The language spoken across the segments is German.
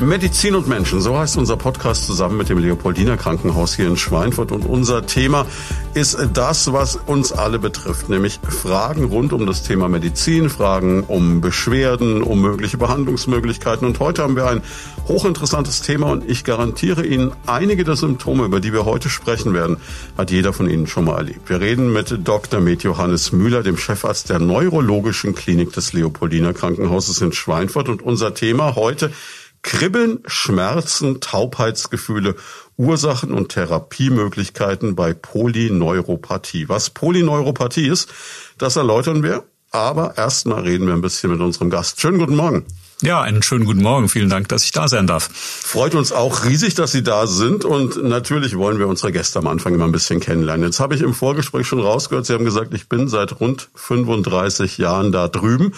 Medizin und Menschen, so heißt unser Podcast zusammen mit dem Leopoldiner Krankenhaus hier in Schweinfurt. Und unser Thema ist das, was uns alle betrifft, nämlich Fragen rund um das Thema Medizin, Fragen um Beschwerden, um mögliche Behandlungsmöglichkeiten. Und heute haben wir ein hochinteressantes Thema und ich garantiere Ihnen, einige der Symptome, über die wir heute sprechen werden, hat jeder von Ihnen schon mal erlebt. Wir reden mit Dr. Med Johannes Müller, dem Chefarzt der Neurologischen Klinik des Leopoldiner Krankenhauses in Schweinfurt. Und unser Thema heute Kribbeln, Schmerzen, Taubheitsgefühle, Ursachen und Therapiemöglichkeiten bei Polyneuropathie. Was Polyneuropathie ist, das erläutern wir. Aber erstmal reden wir ein bisschen mit unserem Gast. Schönen guten Morgen. Ja, einen schönen guten Morgen. Vielen Dank, dass ich da sein darf. Freut uns auch riesig, dass Sie da sind. Und natürlich wollen wir unsere Gäste am Anfang immer ein bisschen kennenlernen. Jetzt habe ich im Vorgespräch schon rausgehört, Sie haben gesagt, ich bin seit rund 35 Jahren da drüben.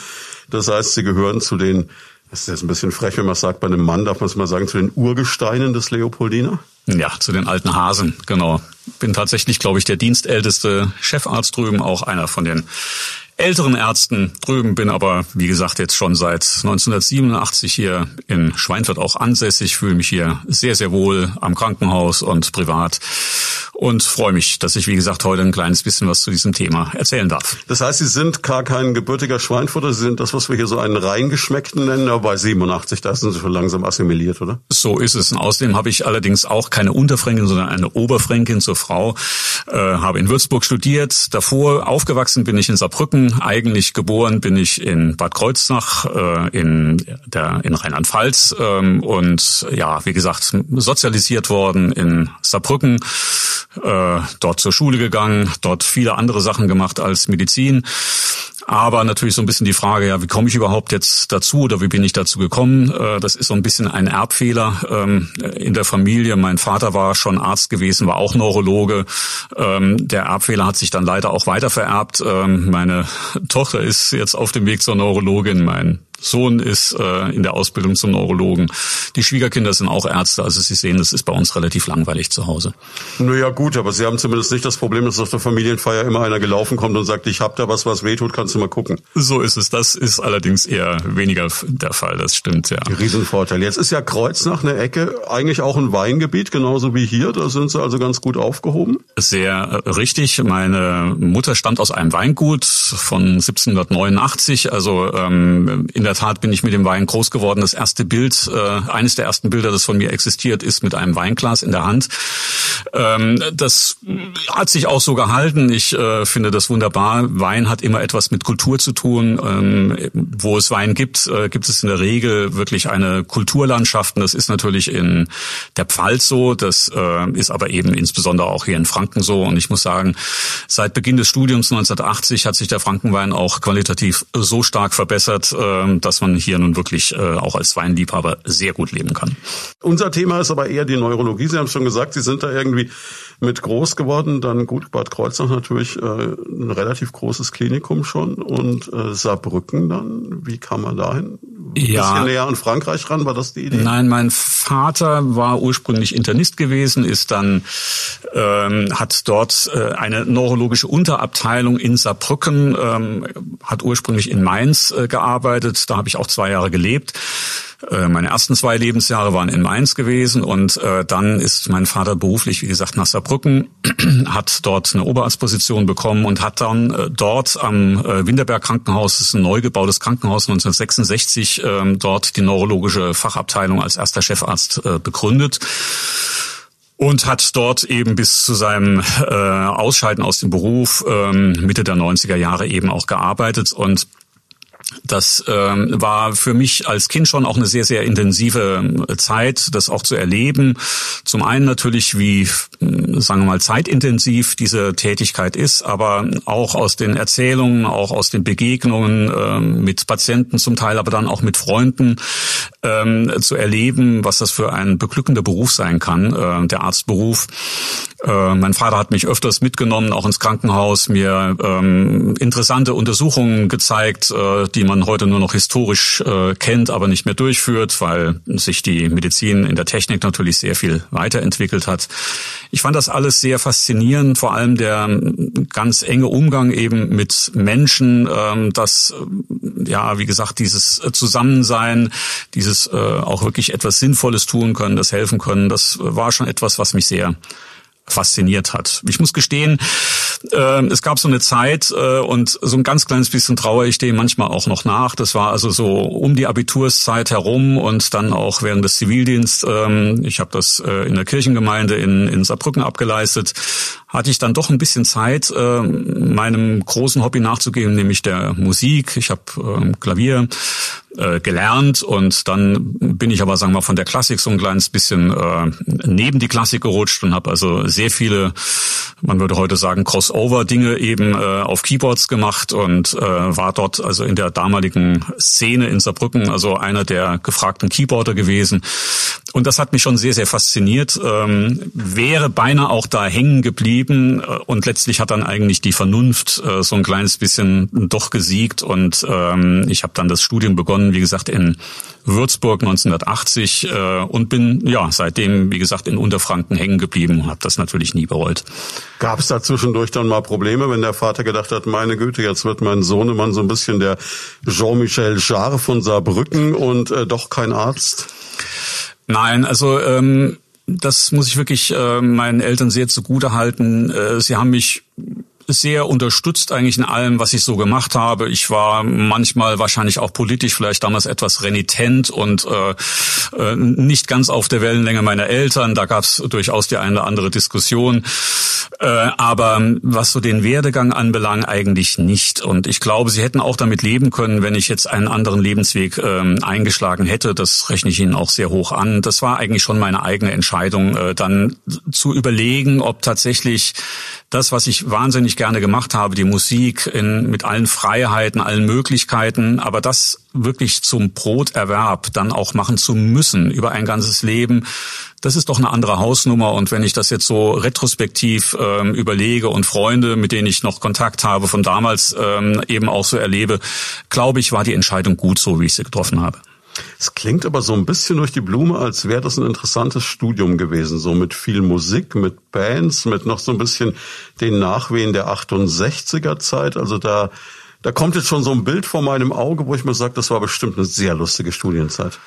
Das heißt, Sie gehören zu den das ist jetzt ein bisschen frech, wenn man sagt, bei einem Mann darf man es mal sagen, zu den Urgesteinen des Leopoldiner? Ja, zu den alten Hasen, genau. Bin tatsächlich, glaube ich, der dienstälteste Chefarzt drüben, auch einer von den älteren Ärzten drüben, bin aber, wie gesagt, jetzt schon seit 1987 hier in Schweinfurt auch ansässig, fühle mich hier sehr, sehr wohl am Krankenhaus und privat und freue mich, dass ich, wie gesagt, heute ein kleines bisschen was zu diesem Thema erzählen darf. Das heißt, Sie sind gar kein gebürtiger Schweinfurter, Sie sind das, was wir hier so einen reingeschmeckten nennen, aber bei 87, da sind Sie schon langsam assimiliert, oder? So ist es. Und außerdem habe ich allerdings auch keine Unterfränkin, sondern eine Oberfränkin zur Frau, äh, habe in Würzburg studiert, davor aufgewachsen bin ich in Saarbrücken, eigentlich geboren bin ich in Bad Kreuznach äh, in, der, in Rheinland-Pfalz ähm, und ja, wie gesagt, sozialisiert worden in Saarbrücken äh, dort zur Schule gegangen, dort viele andere Sachen gemacht als Medizin. Aber natürlich so ein bisschen die Frage, ja, wie komme ich überhaupt jetzt dazu oder wie bin ich dazu gekommen? Äh, das ist so ein bisschen ein Erbfehler ähm, in der Familie. Mein Vater war schon Arzt gewesen, war auch Neurologe. Ähm, der Erbfehler hat sich dann leider auch weiter vererbt. Ähm, meine Tochter ist jetzt auf dem Weg zur Neurologin. Mein Sohn ist äh, in der Ausbildung zum Neurologen. Die Schwiegerkinder sind auch Ärzte, also Sie sehen, das ist bei uns relativ langweilig zu Hause. Naja gut, aber Sie haben zumindest nicht das Problem, dass auf der Familienfeier immer einer gelaufen kommt und sagt, ich hab da was, was wehtut, kannst du mal gucken. So ist es. Das ist allerdings eher weniger der Fall, das stimmt, ja. Riesenvorteil. Jetzt ist ja Kreuznach eine Ecke, eigentlich auch ein Weingebiet, genauso wie hier. Da sind Sie also ganz gut aufgehoben. Sehr äh, richtig. Meine Mutter stammt aus einem Weingut von 1789, also ähm, in der Tat bin ich mit dem Wein groß geworden. Das erste Bild, äh, eines der ersten Bilder, das von mir existiert, ist mit einem Weinglas in der Hand. Ähm, das hat sich auch so gehalten. Ich äh, finde das wunderbar. Wein hat immer etwas mit Kultur zu tun. Ähm, wo es Wein gibt, äh, gibt es in der Regel wirklich eine Kulturlandschaft. Und das ist natürlich in der Pfalz so. Das äh, ist aber eben insbesondere auch hier in Franken so. Und ich muss sagen, seit Beginn des Studiums 1980 hat sich der Frankenwein auch qualitativ so stark verbessert, äh, dass man hier nun wirklich äh, auch als Weinliebhaber sehr gut leben kann. Unser Thema ist aber eher die Neurologie. Sie haben schon gesagt, Sie sind da irgendwie mit groß geworden. Dann gut, Bad Kreuznach natürlich äh, ein relativ großes Klinikum schon und äh, Saarbrücken dann. Wie kam man dahin? Ein ja. bisschen näher an Frankreich ran, war das die Idee? Nein, mein Vater war ursprünglich Internist gewesen, ist dann ähm, hat dort äh, eine neurologische Unterabteilung in Saarbrücken, ähm, hat ursprünglich in Mainz äh, gearbeitet. Da habe ich auch zwei Jahre gelebt. Äh, meine ersten zwei Lebensjahre waren in Mainz gewesen und äh, dann ist mein Vater beruflich, wie gesagt, nach Saarbrücken, hat dort eine Oberarztposition bekommen und hat dann äh, dort am Winterberg Krankenhaus, das ist ein neu gebautes Krankenhaus 1966, äh, dort die neurologische Fachabteilung als erster Chefarzt begründet und hat dort eben bis zu seinem äh, Ausscheiden aus dem Beruf ähm, Mitte der 90er Jahre eben auch gearbeitet und das ähm, war für mich als Kind schon auch eine sehr, sehr intensive äh, Zeit, das auch zu erleben. Zum einen natürlich, wie, äh, sagen wir mal, zeitintensiv diese Tätigkeit ist, aber auch aus den Erzählungen, auch aus den Begegnungen äh, mit Patienten zum Teil, aber dann auch mit Freunden ähm, zu erleben, was das für ein beglückender Beruf sein kann, äh, der Arztberuf. Äh, mein Vater hat mich öfters mitgenommen, auch ins Krankenhaus, mir ähm, interessante Untersuchungen gezeigt, äh, die man heute nur noch historisch äh, kennt, aber nicht mehr durchführt, weil sich die Medizin in der Technik natürlich sehr viel weiterentwickelt hat. Ich fand das alles sehr faszinierend, vor allem der ganz enge Umgang eben mit Menschen, ähm, das, ja, wie gesagt, dieses Zusammensein, dieses äh, auch wirklich etwas Sinnvolles tun können, das helfen können, das war schon etwas, was mich sehr fasziniert hat. Ich muss gestehen, äh, es gab so eine Zeit äh, und so ein ganz kleines bisschen trauere ich dem manchmal auch noch nach. Das war also so um die Abiturszeit herum und dann auch während des Zivildienst. Ähm, ich habe das äh, in der Kirchengemeinde in, in Saarbrücken abgeleistet. Hatte ich dann doch ein bisschen Zeit, äh, meinem großen Hobby nachzugehen, nämlich der Musik. Ich habe ähm, Klavier äh, gelernt und dann bin ich aber sagen wir mal von der Klassik so ein kleines bisschen äh, neben die Klassik gerutscht und habe also sehr viele, man würde heute sagen Crossover-Dinge eben äh, auf Keyboards gemacht und äh, war dort also in der damaligen Szene in Saarbrücken also einer der gefragten Keyboarder gewesen und das hat mich schon sehr sehr fasziniert. Ähm, wäre beinahe auch da hängen geblieben äh, und letztlich hat dann eigentlich die Vernunft äh, so ein kleines bisschen doch gesiegt und ähm, ich habe dann das Studium begonnen wie gesagt, in Würzburg 1980 äh, und bin ja seitdem, wie gesagt, in Unterfranken hängen geblieben und habe das natürlich nie bereut. Gab es da zwischendurch dann mal Probleme, wenn der Vater gedacht hat, meine Güte, jetzt wird mein Sohnemann so ein bisschen der Jean-Michel Jarre von Saarbrücken und äh, doch kein Arzt? Nein, also ähm, das muss ich wirklich äh, meinen Eltern sehr zugute halten. Äh, sie haben mich sehr unterstützt eigentlich in allem, was ich so gemacht habe. Ich war manchmal wahrscheinlich auch politisch vielleicht damals etwas renitent und äh, äh, nicht ganz auf der Wellenlänge meiner Eltern. Da gab es durchaus die eine oder andere Diskussion. Äh, aber was so den Werdegang anbelangt, eigentlich nicht. Und ich glaube, sie hätten auch damit leben können, wenn ich jetzt einen anderen Lebensweg äh, eingeschlagen hätte. Das rechne ich ihnen auch sehr hoch an. Das war eigentlich schon meine eigene Entscheidung, äh, dann zu überlegen, ob tatsächlich das, was ich wahnsinnig gerne gemacht habe, die Musik in, mit allen Freiheiten, allen Möglichkeiten, aber das wirklich zum Broterwerb dann auch machen zu müssen über ein ganzes Leben, das ist doch eine andere Hausnummer. Und wenn ich das jetzt so retrospektiv ähm, überlege und Freunde, mit denen ich noch Kontakt habe von damals ähm, eben auch so erlebe, glaube ich, war die Entscheidung gut so, wie ich sie getroffen habe. Es klingt aber so ein bisschen durch die Blume, als wäre das ein interessantes Studium gewesen, so mit viel Musik, mit Bands, mit noch so ein bisschen den Nachwehen der 68er Zeit. Also da, da kommt jetzt schon so ein Bild vor meinem Auge, wo ich mir sage, das war bestimmt eine sehr lustige Studienzeit.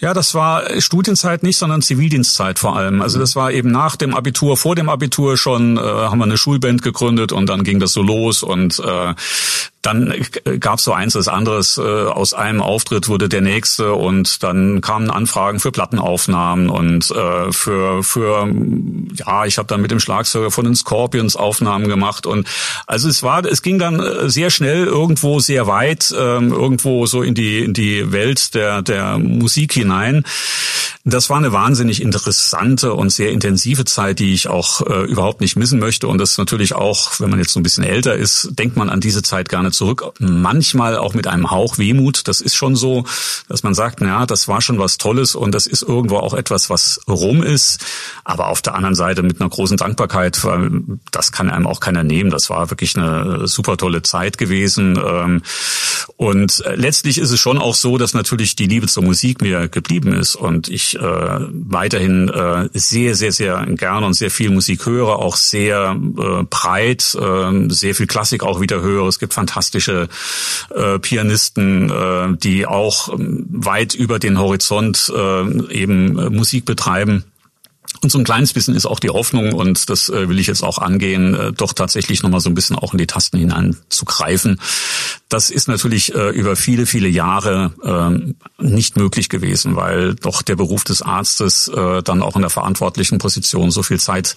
Ja, das war Studienzeit nicht, sondern Zivildienstzeit vor allem. Also das war eben nach dem Abitur, vor dem Abitur schon äh, haben wir eine Schulband gegründet und dann ging das so los und äh, dann gab es so eins als anderes. Äh, aus einem Auftritt wurde der nächste und dann kamen Anfragen für Plattenaufnahmen und äh, für für ja, ich habe dann mit dem Schlagzeuger von den Scorpions Aufnahmen gemacht und also es war, es ging dann äh, sehr schnell irgendwo sehr weit, ähm, irgendwo so in die in die Welt der der Musik hinein. Das war eine wahnsinnig interessante und sehr intensive Zeit, die ich auch äh, überhaupt nicht missen möchte. Und das natürlich auch, wenn man jetzt so ein bisschen älter ist, denkt man an diese Zeit gerne zurück. Manchmal auch mit einem Hauch Wehmut. Das ist schon so, dass man sagt, na, das war schon was Tolles und das ist irgendwo auch etwas, was rum ist. Aber auf der anderen Seite mit einer großen Dankbarkeit, weil das kann einem auch keiner nehmen. Das war wirklich eine super tolle Zeit gewesen. Ähm, und letztlich ist es schon auch so, dass natürlich die Liebe zur Musik mir geblieben ist und ich äh, weiterhin äh, sehr, sehr, sehr gerne und sehr viel Musik höre, auch sehr äh, breit, äh, sehr viel Klassik auch wieder höre. Es gibt fantastische äh, Pianisten, äh, die auch ähm, weit über den Horizont äh, eben äh, Musik betreiben. Und so ein kleines bisschen ist auch die Hoffnung, und das äh, will ich jetzt auch angehen, äh, doch tatsächlich nochmal so ein bisschen auch in die Tasten hinein zu greifen. Das ist natürlich äh, über viele, viele Jahre äh, nicht möglich gewesen, weil doch der Beruf des Arztes dann auch in der verantwortlichen Position so viel Zeit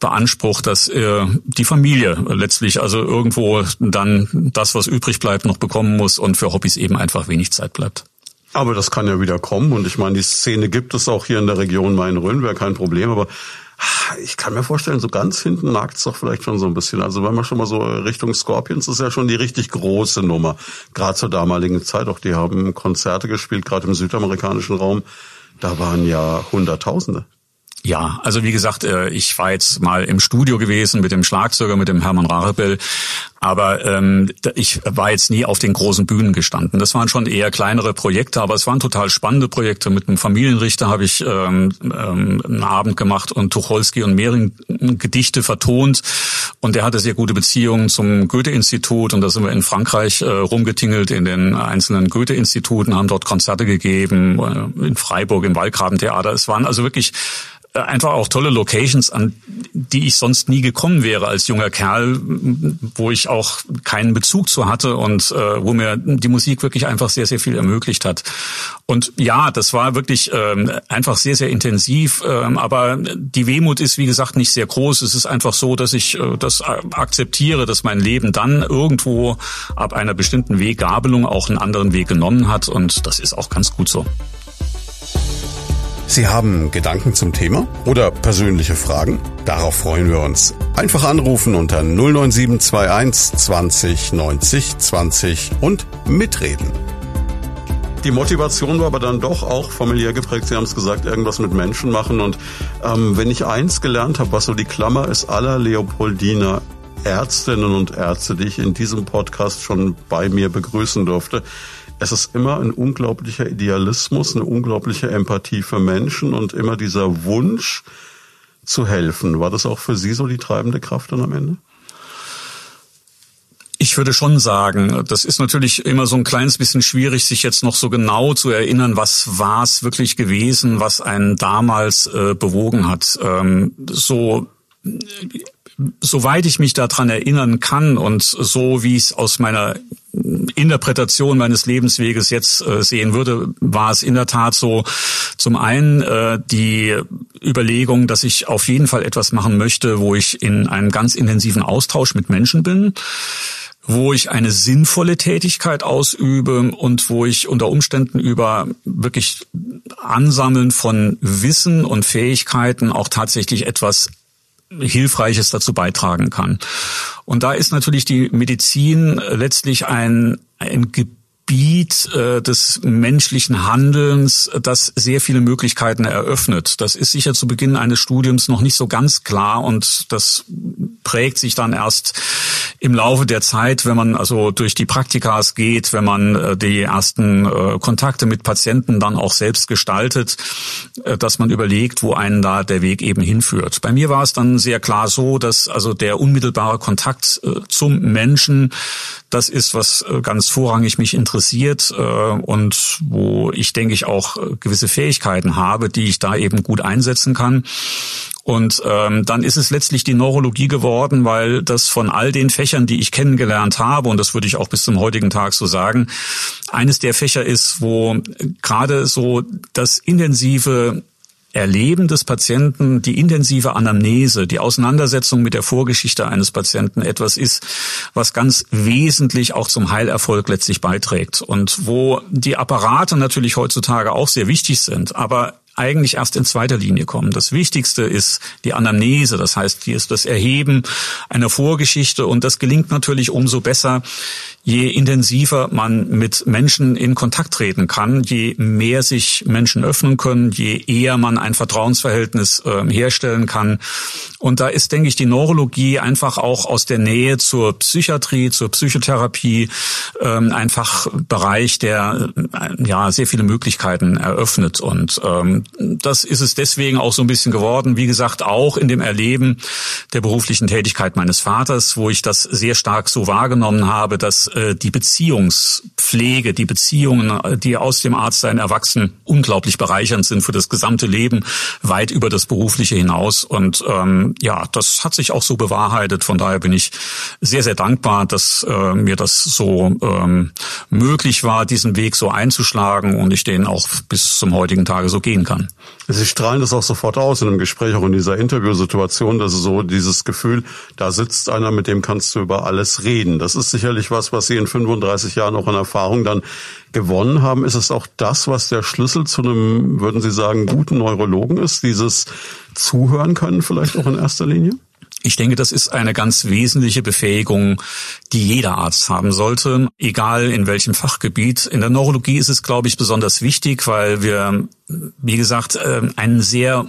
beansprucht, dass die Familie letztlich also irgendwo dann das, was übrig bleibt, noch bekommen muss und für Hobbys eben einfach wenig Zeit bleibt. Aber das kann ja wieder kommen und ich meine, die Szene gibt es auch hier in der Region Main-Rhön, wäre kein Problem, aber ich kann mir vorstellen, so ganz hinten nagt es doch vielleicht schon so ein bisschen. Also wenn man schon mal so Richtung Scorpions ist ja schon die richtig große Nummer. Gerade zur damaligen Zeit auch, die haben Konzerte gespielt, gerade im südamerikanischen Raum. Da waren ja Hunderttausende. Ja, also wie gesagt, äh, ich war jetzt mal im Studio gewesen mit dem Schlagzeuger, mit dem Hermann Rarebell, aber ähm, ich war jetzt nie auf den großen Bühnen gestanden. Das waren schon eher kleinere Projekte, aber es waren total spannende Projekte. Mit einem Familienrichter habe ich ähm, ähm, einen Abend gemacht und Tucholsky und Mehring Gedichte vertont und der hatte sehr gute Beziehungen zum Goethe-Institut und da sind wir in Frankreich äh, rumgetingelt in den einzelnen Goethe-Instituten, haben dort Konzerte gegeben, äh, in Freiburg im Waldgrabentheater. Es waren also wirklich einfach auch tolle Locations, an die ich sonst nie gekommen wäre als junger Kerl, wo ich auch keinen Bezug zu hatte und äh, wo mir die Musik wirklich einfach sehr, sehr viel ermöglicht hat. Und ja, das war wirklich ähm, einfach sehr, sehr intensiv, ähm, aber die Wehmut ist, wie gesagt, nicht sehr groß. Es ist einfach so, dass ich äh, das akzeptiere, dass mein Leben dann irgendwo ab einer bestimmten Weggabelung auch einen anderen Weg genommen hat und das ist auch ganz gut so. Sie haben Gedanken zum Thema oder persönliche Fragen? Darauf freuen wir uns. Einfach anrufen unter 09721 20 90 20 und mitreden. Die Motivation war aber dann doch auch familiär geprägt. Sie haben es gesagt, irgendwas mit Menschen machen. Und ähm, wenn ich eins gelernt habe, was so die Klammer ist aller Leopoldiner Ärztinnen und Ärzte, die ich in diesem Podcast schon bei mir begrüßen durfte, es ist immer ein unglaublicher Idealismus, eine unglaubliche Empathie für Menschen und immer dieser Wunsch zu helfen. War das auch für Sie so die treibende Kraft dann am Ende? Ich würde schon sagen, das ist natürlich immer so ein kleines bisschen schwierig, sich jetzt noch so genau zu erinnern, was war es wirklich gewesen, was einen damals äh, bewogen hat. Ähm, so soweit ich mich daran erinnern kann und so wie ich es aus meiner Interpretation meines Lebensweges jetzt äh, sehen würde, war es in der Tat so. Zum einen äh, die Überlegung, dass ich auf jeden Fall etwas machen möchte, wo ich in einem ganz intensiven Austausch mit Menschen bin wo ich eine sinnvolle Tätigkeit ausübe und wo ich unter Umständen über wirklich Ansammeln von Wissen und Fähigkeiten auch tatsächlich etwas Hilfreiches dazu beitragen kann. Und da ist natürlich die Medizin letztlich ein, ein Gebiet äh, des menschlichen Handelns, das sehr viele Möglichkeiten eröffnet. Das ist sicher zu Beginn eines Studiums noch nicht so ganz klar und das prägt sich dann erst im Laufe der Zeit, wenn man also durch die Praktikas geht, wenn man äh, die ersten äh, Kontakte mit Patienten dann auch selbst gestaltet, äh, dass man überlegt, wo einen da der Weg eben hinführt. Bei mir war es dann sehr klar so, dass also der unmittelbare Kontakt zum Menschen, das ist, was ganz vorrangig mich interessiert und wo ich denke ich auch gewisse Fähigkeiten habe, die ich da eben gut einsetzen kann. Und ähm, dann ist es letztlich die Neurologie geworden, weil das von all den Fächern, die ich kennengelernt habe, und das würde ich auch bis zum heutigen Tag so sagen, eines der Fächer ist, wo gerade so das intensive Erleben des Patienten, die intensive Anamnese, die Auseinandersetzung mit der Vorgeschichte eines Patienten etwas ist, was ganz wesentlich auch zum Heilerfolg letztlich beiträgt und wo die Apparate natürlich heutzutage auch sehr wichtig sind, aber eigentlich erst in zweiter Linie kommen. Das Wichtigste ist die Anamnese, das heißt, hier ist das Erheben einer Vorgeschichte und das gelingt natürlich umso besser, je intensiver man mit Menschen in Kontakt treten kann, je mehr sich Menschen öffnen können, je eher man ein Vertrauensverhältnis äh, herstellen kann. Und da ist, denke ich, die Neurologie einfach auch aus der Nähe zur Psychiatrie, zur Psychotherapie ähm, einfach Bereich, der äh, ja sehr viele Möglichkeiten eröffnet. Und ähm, das ist es deswegen auch so ein bisschen geworden. Wie gesagt, auch in dem Erleben der beruflichen Tätigkeit meines Vaters, wo ich das sehr stark so wahrgenommen habe, dass äh, die Beziehungspflege, die Beziehungen, äh, die aus dem Arztsein erwachsen, unglaublich bereichernd sind für das gesamte Leben, weit über das Berufliche hinaus. Und ähm, ja, das hat sich auch so bewahrheitet. Von daher bin ich sehr, sehr dankbar, dass äh, mir das so ähm, möglich war, diesen Weg so einzuschlagen und ich den auch bis zum heutigen Tage so gehen kann kann. Sie strahlen das auch sofort aus in einem Gespräch, auch in dieser Interviewsituation, dass so dieses Gefühl, da sitzt einer, mit dem kannst du über alles reden. Das ist sicherlich was, was Sie in 35 Jahren auch an Erfahrung dann gewonnen haben. Ist es auch das, was der Schlüssel zu einem, würden Sie sagen, guten Neurologen ist? Dieses Zuhören können vielleicht auch in erster Linie? Ich denke, das ist eine ganz wesentliche Befähigung, die jeder Arzt haben sollte, egal in welchem Fachgebiet. In der Neurologie ist es, glaube ich, besonders wichtig, weil wir, wie gesagt, ähm, einen sehr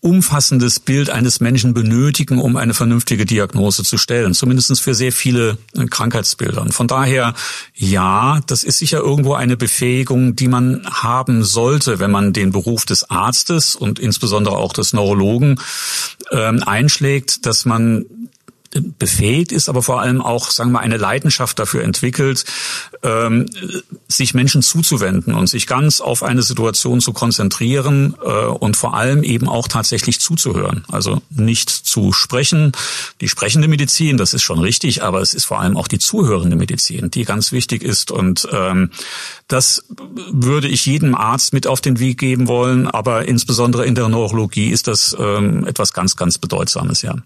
umfassendes Bild eines Menschen benötigen, um eine vernünftige Diagnose zu stellen. Zumindest für sehr viele äh, Krankheitsbilder. Und von daher, ja, das ist sicher irgendwo eine Befähigung, die man haben sollte, wenn man den Beruf des Arztes und insbesondere auch des Neurologen ähm, einschlägt, dass man befähigt ist, aber vor allem auch, sagen wir, eine Leidenschaft dafür entwickelt, ähm, sich Menschen zuzuwenden und sich ganz auf eine Situation zu konzentrieren äh, und vor allem eben auch tatsächlich zuzuhören. Also nicht zu sprechen. Die sprechende Medizin, das ist schon richtig, aber es ist vor allem auch die zuhörende Medizin, die ganz wichtig ist. Und ähm, das würde ich jedem Arzt mit auf den Weg geben wollen, aber insbesondere in der Neurologie ist das ähm, etwas ganz, ganz Bedeutsames, ja.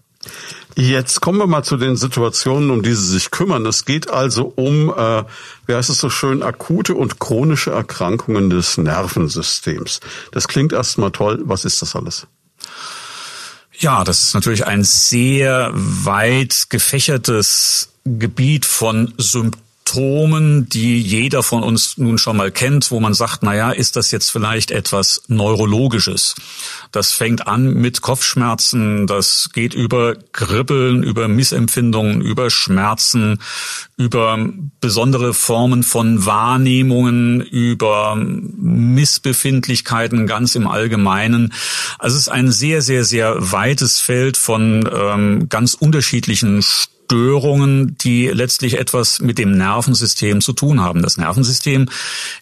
Jetzt kommen wir mal zu den Situationen, um die Sie sich kümmern. Es geht also um, äh, wie heißt es so schön, akute und chronische Erkrankungen des Nervensystems. Das klingt erstmal toll. Was ist das alles? Ja, das ist natürlich ein sehr weit gefächertes Gebiet von Symptomen Symptomen, die jeder von uns nun schon mal kennt, wo man sagt, na ja, ist das jetzt vielleicht etwas Neurologisches? Das fängt an mit Kopfschmerzen, das geht über Kribbeln, über Missempfindungen, über Schmerzen, über besondere Formen von Wahrnehmungen, über Missbefindlichkeiten ganz im Allgemeinen. Also es ist ein sehr, sehr, sehr weites Feld von ähm, ganz unterschiedlichen Störungen, die letztlich etwas mit dem Nervensystem zu tun haben. Das Nervensystem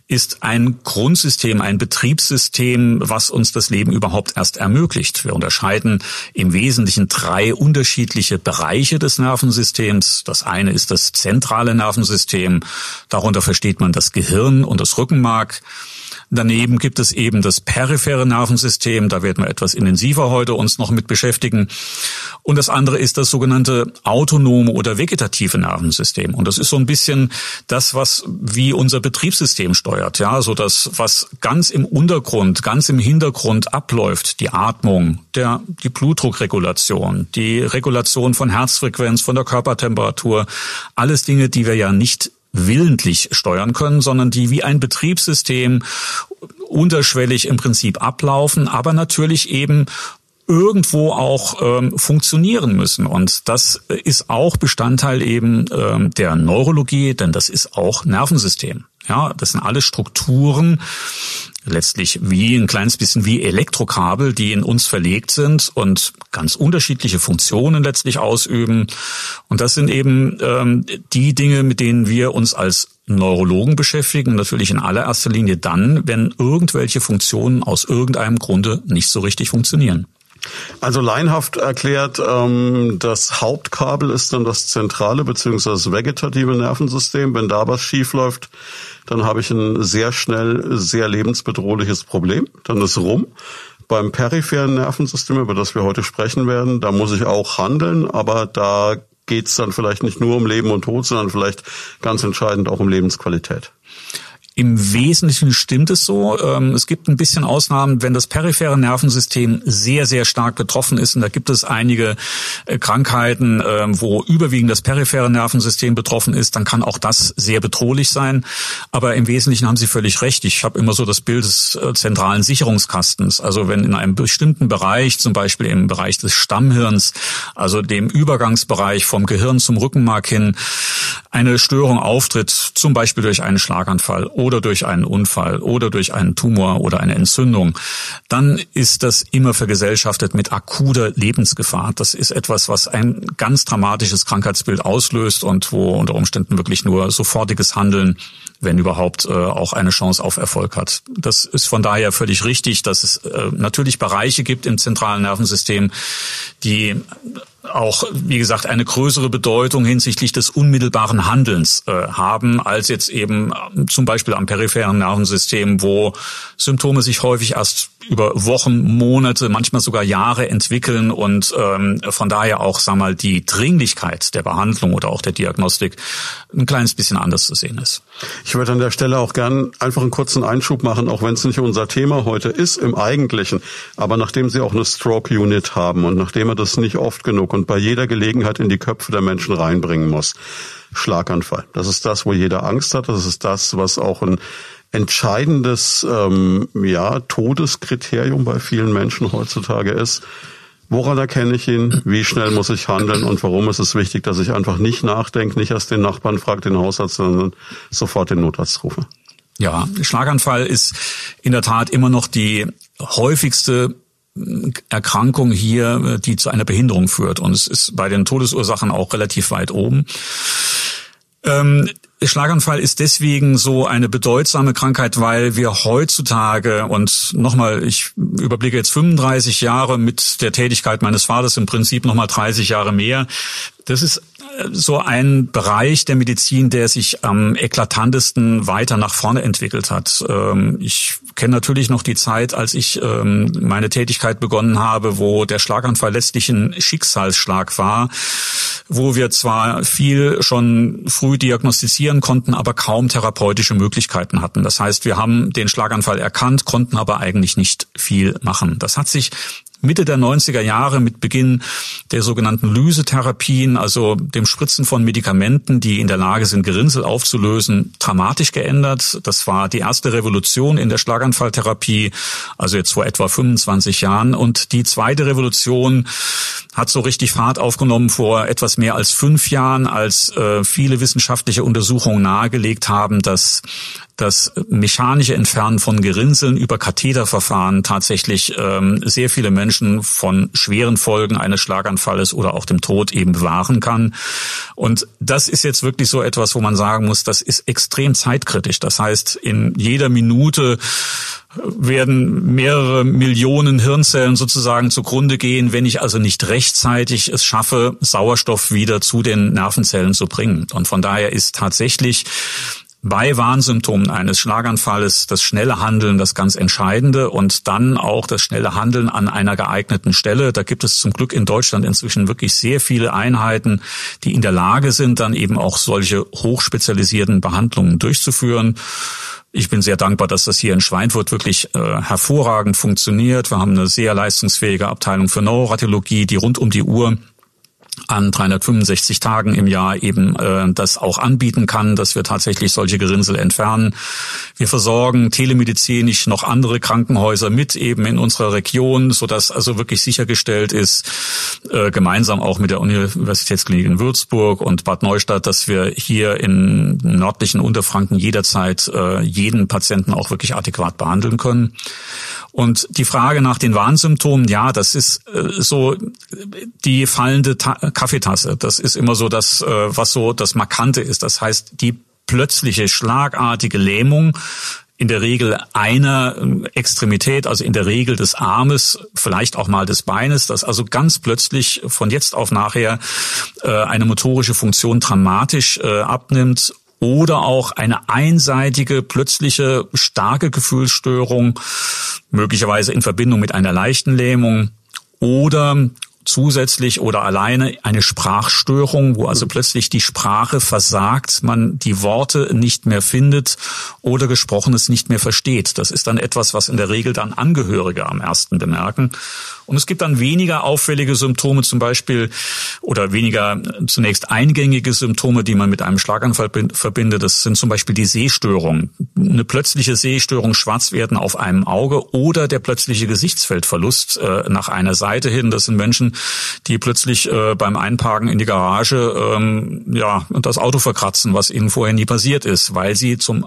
ist ein Grundsystem, ein Betriebssystem, was uns das Leben überhaupt erst ermöglicht. Wir unterscheiden im Wesentlichen drei unterschiedliche Bereiche des Nervensystems. Das eine ist das zentrale Nervensystem. Darunter versteht man das Gehirn und das Rückenmark. Daneben gibt es eben das periphere Nervensystem, da werden wir etwas intensiver heute uns noch mit beschäftigen. Und das andere ist das sogenannte autonome oder vegetative Nervensystem. Und das ist so ein bisschen das, was wie unser Betriebssystem steuert, ja, so das, was ganz im Untergrund, ganz im Hintergrund abläuft, die Atmung, der, die Blutdruckregulation, die Regulation von Herzfrequenz, von der Körpertemperatur, alles Dinge, die wir ja nicht willentlich steuern können, sondern die wie ein Betriebssystem unterschwellig im Prinzip ablaufen, aber natürlich eben irgendwo auch ähm, funktionieren müssen. Und das ist auch Bestandteil eben ähm, der Neurologie, denn das ist auch Nervensystem. Ja, das sind alle Strukturen, letztlich wie ein kleines bisschen wie Elektrokabel, die in uns verlegt sind und ganz unterschiedliche Funktionen letztlich ausüben. Und das sind eben ähm, die Dinge, mit denen wir uns als Neurologen beschäftigen, natürlich in allererster Linie dann, wenn irgendwelche Funktionen aus irgendeinem Grunde nicht so richtig funktionieren. Also leinhaft erklärt, ähm, das Hauptkabel ist dann das zentrale bzw. vegetative Nervensystem. Wenn da was schief läuft, dann habe ich ein sehr schnell sehr lebensbedrohliches Problem. Dann ist rum. Beim peripheren Nervensystem, über das wir heute sprechen werden, da muss ich auch handeln, aber da geht es dann vielleicht nicht nur um Leben und Tod, sondern vielleicht ganz entscheidend auch um Lebensqualität. Im Wesentlichen stimmt es so. Ähm, es gibt ein bisschen Ausnahmen, wenn das periphere Nervensystem sehr, sehr stark betroffen ist. Und da gibt es einige äh, Krankheiten, ähm, wo überwiegend das periphere Nervensystem betroffen ist. Dann kann auch das sehr bedrohlich sein. Aber im Wesentlichen haben Sie völlig recht. Ich habe immer so das Bild des äh, zentralen Sicherungskastens. Also wenn in einem bestimmten Bereich, zum Beispiel im Bereich des Stammhirns, also dem Übergangsbereich vom Gehirn zum Rückenmark hin, eine Störung auftritt, zum Beispiel durch einen Schlaganfall durch einen Unfall oder durch einen Tumor oder eine Entzündung, dann ist das immer vergesellschaftet mit akuter Lebensgefahr. Das ist etwas, was ein ganz dramatisches Krankheitsbild auslöst und wo unter Umständen wirklich nur sofortiges Handeln wenn überhaupt äh, auch eine Chance auf Erfolg hat. Das ist von daher völlig richtig, dass es äh, natürlich Bereiche gibt im zentralen Nervensystem, die auch, wie gesagt, eine größere Bedeutung hinsichtlich des unmittelbaren Handelns äh, haben, als jetzt eben äh, zum Beispiel am peripheren Nervensystem, wo Symptome sich häufig erst über Wochen, Monate, manchmal sogar Jahre entwickeln und ähm, von daher auch, sag mal, die Dringlichkeit der Behandlung oder auch der Diagnostik ein kleines bisschen anders zu sehen ist. Ich würde an der Stelle auch gern einfach einen kurzen Einschub machen, auch wenn es nicht unser Thema heute ist im Eigentlichen. Aber nachdem Sie auch eine Stroke Unit haben und nachdem er das nicht oft genug und bei jeder Gelegenheit in die Köpfe der Menschen reinbringen muss, Schlaganfall. Das ist das, wo jeder Angst hat. Das ist das, was auch ein entscheidendes ähm, ja, Todeskriterium bei vielen Menschen heutzutage ist. Woran erkenne ich ihn? Wie schnell muss ich handeln? Und warum ist es wichtig, dass ich einfach nicht nachdenke, nicht erst den Nachbarn frage, den Hausarzt, sondern sofort den Notarzt rufe? Ja, Schlaganfall ist in der Tat immer noch die häufigste Erkrankung hier, die zu einer Behinderung führt. Und es ist bei den Todesursachen auch relativ weit oben. Ähm, Schlaganfall ist deswegen so eine bedeutsame Krankheit, weil wir heutzutage und nochmal, ich überblicke jetzt 35 Jahre mit der Tätigkeit meines Vaters im Prinzip nochmal 30 Jahre mehr. Das ist so ein Bereich der Medizin, der sich am eklatantesten weiter nach vorne entwickelt hat. Ähm, ich kenne natürlich noch die Zeit, als ich ähm, meine Tätigkeit begonnen habe, wo der Schlaganfall letztlich ein Schicksalsschlag war, wo wir zwar viel schon früh diagnostizieren konnten, aber kaum therapeutische Möglichkeiten hatten. Das heißt, wir haben den Schlaganfall erkannt, konnten aber eigentlich nicht viel machen. Das hat sich Mitte der 90er Jahre mit Beginn der sogenannten Lysetherapien, also dem Spritzen von Medikamenten, die in der Lage sind, Gerinnsel aufzulösen, dramatisch geändert. Das war die erste Revolution in der Schlaganfalltherapie, also jetzt vor etwa 25 Jahren. Und die zweite Revolution hat so richtig Fahrt aufgenommen vor etwas mehr als fünf Jahren, als äh, viele wissenschaftliche Untersuchungen nahegelegt haben, dass das mechanische Entfernen von Gerinnseln über Katheterverfahren tatsächlich ähm, sehr viele Menschen von schweren Folgen eines Schlaganfalles oder auch dem Tod eben bewahren kann. Und das ist jetzt wirklich so etwas, wo man sagen muss, das ist extrem zeitkritisch. Das heißt, in jeder Minute werden mehrere Millionen Hirnzellen sozusagen zugrunde gehen, wenn ich also nicht rechtzeitig es schaffe, Sauerstoff wieder zu den Nervenzellen zu bringen. Und von daher ist tatsächlich bei Warnsymptomen eines Schlaganfalles das schnelle Handeln das ganz Entscheidende und dann auch das schnelle Handeln an einer geeigneten Stelle. Da gibt es zum Glück in Deutschland inzwischen wirklich sehr viele Einheiten, die in der Lage sind, dann eben auch solche hochspezialisierten Behandlungen durchzuführen. Ich bin sehr dankbar, dass das hier in Schweinfurt wirklich äh, hervorragend funktioniert. Wir haben eine sehr leistungsfähige Abteilung für Neuroradiologie, die rund um die Uhr an 365 Tagen im Jahr eben äh, das auch anbieten kann, dass wir tatsächlich solche Gerinnsel entfernen. Wir versorgen telemedizinisch noch andere Krankenhäuser mit eben in unserer Region, so dass also wirklich sichergestellt ist, äh, gemeinsam auch mit der Universitätsklinik in Würzburg und Bad Neustadt, dass wir hier in nördlichen Unterfranken jederzeit äh, jeden Patienten auch wirklich adäquat behandeln können. Und die Frage nach den Warnsymptomen, ja, das ist äh, so die fallende Ta Kaffeetasse. Das ist immer so das, äh, was so das Markante ist. Das heißt, die plötzliche, schlagartige Lähmung in der Regel einer äh, Extremität, also in der Regel des Armes, vielleicht auch mal des Beines, dass also ganz plötzlich von jetzt auf nachher äh, eine motorische Funktion dramatisch äh, abnimmt oder auch eine einseitige, plötzliche, starke Gefühlsstörung, möglicherweise in Verbindung mit einer leichten Lähmung oder zusätzlich oder alleine eine Sprachstörung, wo also plötzlich die Sprache versagt, man die Worte nicht mehr findet oder Gesprochenes nicht mehr versteht. Das ist dann etwas, was in der Regel dann Angehörige am ersten bemerken. Und es gibt dann weniger auffällige Symptome zum Beispiel oder weniger zunächst eingängige Symptome, die man mit einem Schlaganfall verbindet. Das sind zum Beispiel die Sehstörungen. Eine plötzliche Sehstörung, Schwarzwerden auf einem Auge oder der plötzliche Gesichtsfeldverlust äh, nach einer Seite hin. Das sind Menschen, die plötzlich äh, beim Einparken in die Garage ähm, ja das Auto verkratzen, was ihnen vorher nie passiert ist, weil sie zum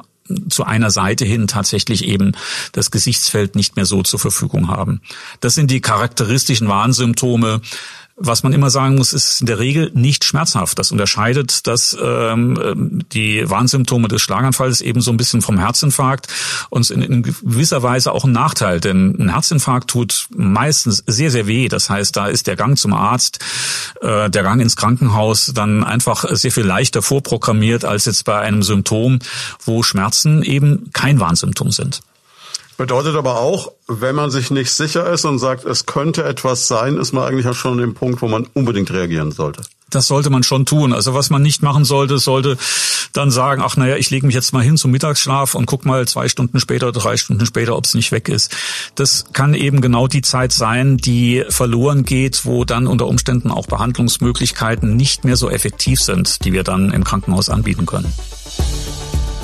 zu einer Seite hin tatsächlich eben das Gesichtsfeld nicht mehr so zur Verfügung haben. Das sind die charakteristischen Warnsymptome was man immer sagen muss, ist in der Regel nicht schmerzhaft. Das unterscheidet das, ähm, die Warnsymptome des Schlaganfalls eben so ein bisschen vom Herzinfarkt und in, in gewisser Weise auch ein Nachteil, denn ein Herzinfarkt tut meistens sehr, sehr weh. Das heißt, da ist der Gang zum Arzt, äh, der Gang ins Krankenhaus dann einfach sehr viel leichter vorprogrammiert als jetzt bei einem Symptom, wo Schmerzen eben kein Warnsymptom sind. Bedeutet aber auch, wenn man sich nicht sicher ist und sagt, es könnte etwas sein, ist man eigentlich auch schon an dem Punkt, wo man unbedingt reagieren sollte. Das sollte man schon tun. Also was man nicht machen sollte, sollte dann sagen, ach naja, ich lege mich jetzt mal hin zum Mittagsschlaf und guck mal zwei Stunden später, drei Stunden später, ob es nicht weg ist. Das kann eben genau die Zeit sein, die verloren geht, wo dann unter Umständen auch Behandlungsmöglichkeiten nicht mehr so effektiv sind, die wir dann im Krankenhaus anbieten können.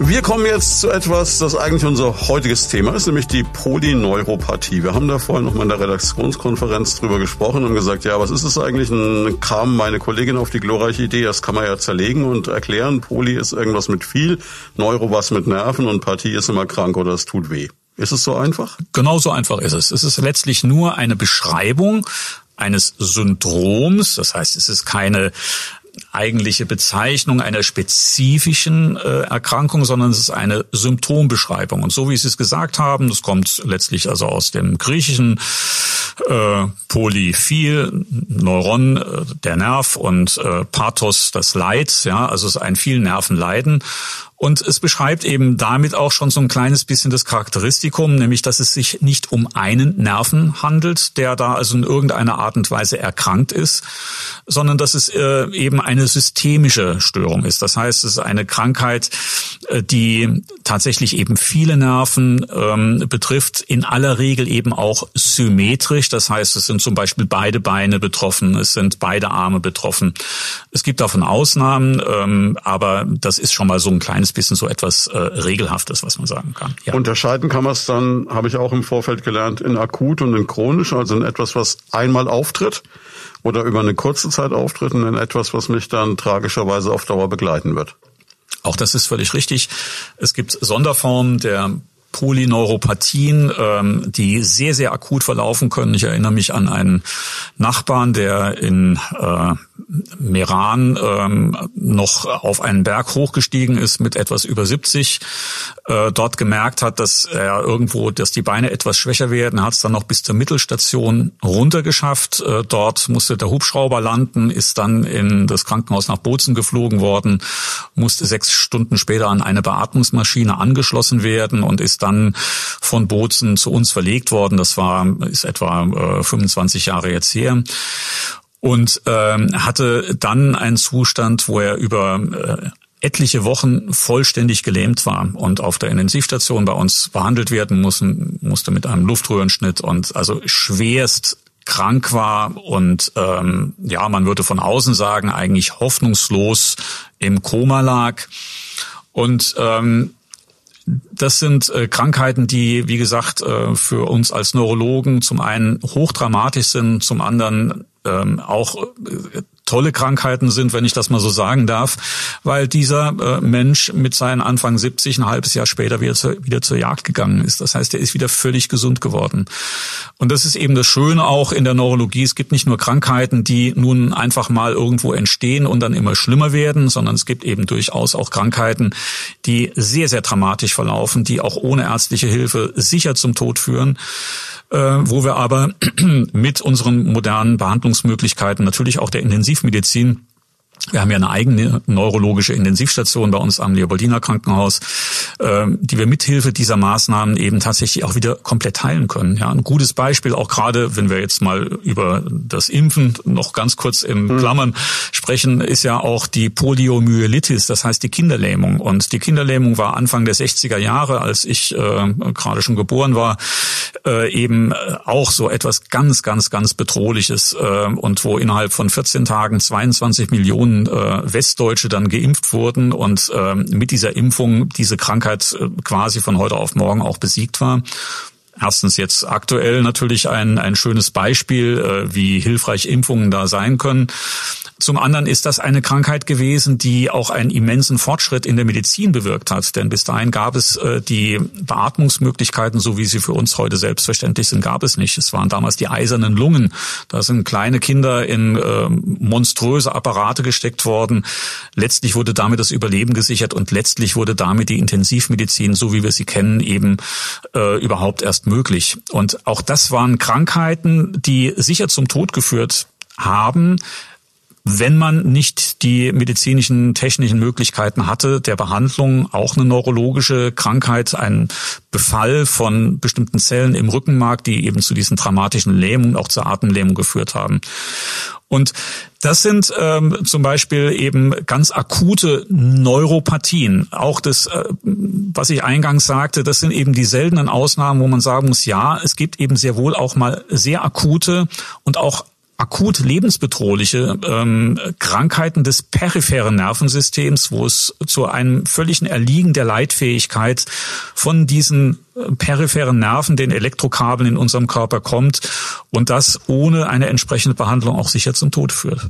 Wir kommen jetzt zu etwas, das eigentlich unser heutiges Thema ist, nämlich die Polyneuropathie. Wir haben da vorhin noch mal in der Redaktionskonferenz drüber gesprochen und gesagt, ja, was ist es eigentlich? Und kam meine Kollegin auf die glorreiche Idee, das kann man ja zerlegen und erklären. Poly ist irgendwas mit viel, Neuro was mit Nerven und Partie ist immer krank oder es tut weh. Ist es so einfach? Genau so einfach ist es. Es ist letztlich nur eine Beschreibung eines Syndroms. Das heißt, es ist keine eigentliche Bezeichnung einer spezifischen äh, Erkrankung, sondern es ist eine Symptombeschreibung. Und so wie Sie es gesagt haben, das kommt letztlich also aus dem Griechischen äh, Polyphil, Neuron, äh, der Nerv und äh, Pathos, das Leid. Ja, also es ist ein viel Nervenleiden. Und es beschreibt eben damit auch schon so ein kleines bisschen das Charakteristikum, nämlich dass es sich nicht um einen Nerven handelt, der da also in irgendeiner Art und Weise erkrankt ist, sondern dass es äh, eben eine systemische Störung ist. Das heißt, es ist eine Krankheit, äh, die tatsächlich eben viele Nerven ähm, betrifft, in aller Regel eben auch symmetrisch. Das heißt, es sind zum Beispiel beide Beine betroffen, es sind beide Arme betroffen. Es gibt davon Ausnahmen, ähm, aber das ist schon mal so ein kleines bisschen so etwas äh, Regelhaftes, was man sagen kann. Ja. Unterscheiden kann man es dann, habe ich auch im Vorfeld gelernt, in akut und in chronisch, also in etwas, was einmal auftritt oder über eine kurze Zeit auftritt und in etwas, was mich dann tragischerweise auf Dauer begleiten wird. Auch das ist völlig richtig. Es gibt Sonderformen der Polyneuropathien, ähm, die sehr, sehr akut verlaufen können. Ich erinnere mich an einen Nachbarn, der in äh, Meran ähm, noch auf einen Berg hochgestiegen ist mit etwas über 70, äh, dort gemerkt hat, dass er irgendwo, dass die Beine etwas schwächer werden, hat es dann noch bis zur Mittelstation runtergeschafft. Äh, dort musste der Hubschrauber landen, ist dann in das Krankenhaus nach Bozen geflogen worden, musste sechs Stunden später an eine Beatmungsmaschine angeschlossen werden und ist dann von Bozen zu uns verlegt worden. Das war ist etwa äh, 25 Jahre jetzt her und ähm, hatte dann einen Zustand, wo er über äh, etliche Wochen vollständig gelähmt war und auf der Intensivstation bei uns behandelt werden mussten, musste mit einem Luftröhrenschnitt und also schwerst krank war und ähm, ja, man würde von außen sagen, eigentlich hoffnungslos im Koma lag. Und ähm, das sind äh, Krankheiten, die, wie gesagt, äh, für uns als Neurologen zum einen hochdramatisch sind, zum anderen ähm, auch äh, tolle Krankheiten sind, wenn ich das mal so sagen darf, weil dieser äh, Mensch mit seinen Anfang 70 ein halbes Jahr später wieder, zu, wieder zur Jagd gegangen ist. Das heißt, er ist wieder völlig gesund geworden. Und das ist eben das Schöne auch in der Neurologie. Es gibt nicht nur Krankheiten, die nun einfach mal irgendwo entstehen und dann immer schlimmer werden, sondern es gibt eben durchaus auch Krankheiten, die sehr, sehr dramatisch verlaufen, die auch ohne ärztliche Hilfe sicher zum Tod führen äh, wo wir aber mit unseren modernen Behandlungsmöglichkeiten, natürlich auch der Intensivmedizin, wir haben ja eine eigene neurologische Intensivstation bei uns am Leopoldiner Krankenhaus, ähm, die wir mithilfe dieser Maßnahmen eben tatsächlich auch wieder komplett heilen können. Ja, ein gutes Beispiel, auch gerade wenn wir jetzt mal über das Impfen noch ganz kurz in mhm. Klammern sprechen, ist ja auch die Poliomyelitis, das heißt die Kinderlähmung. Und die Kinderlähmung war Anfang der 60er Jahre, als ich äh, gerade schon geboren war, äh, eben auch so etwas ganz, ganz, ganz bedrohliches äh, und wo innerhalb von 14 Tagen 22 Millionen äh, Westdeutsche dann geimpft wurden und äh, mit dieser Impfung diese Krankheit äh, quasi von heute auf morgen auch besiegt war. Erstens jetzt aktuell natürlich ein, ein schönes Beispiel, äh, wie hilfreich Impfungen da sein können. Zum anderen ist das eine Krankheit gewesen, die auch einen immensen Fortschritt in der Medizin bewirkt hat. Denn bis dahin gab es äh, die Beatmungsmöglichkeiten, so wie sie für uns heute selbstverständlich sind, gab es nicht. Es waren damals die eisernen Lungen. Da sind kleine Kinder in äh, monströse Apparate gesteckt worden. Letztlich wurde damit das Überleben gesichert und letztlich wurde damit die Intensivmedizin, so wie wir sie kennen, eben äh, überhaupt erst möglich. Und auch das waren Krankheiten, die sicher zum Tod geführt haben, wenn man nicht die medizinischen, technischen Möglichkeiten hatte, der Behandlung auch eine neurologische Krankheit, ein Befall von bestimmten Zellen im Rückenmark, die eben zu diesen dramatischen Lähmungen, auch zur Atemlähmung geführt haben. Und das sind ähm, zum Beispiel eben ganz akute Neuropathien. Auch das, äh, was ich eingangs sagte, das sind eben die seltenen Ausnahmen, wo man sagen muss, ja, es gibt eben sehr wohl auch mal sehr akute und auch akut lebensbedrohliche ähm, Krankheiten des peripheren Nervensystems, wo es zu einem völligen Erliegen der Leitfähigkeit von diesen äh, peripheren Nerven, den Elektrokabeln in unserem Körper kommt und das ohne eine entsprechende Behandlung auch sicher zum Tod führt.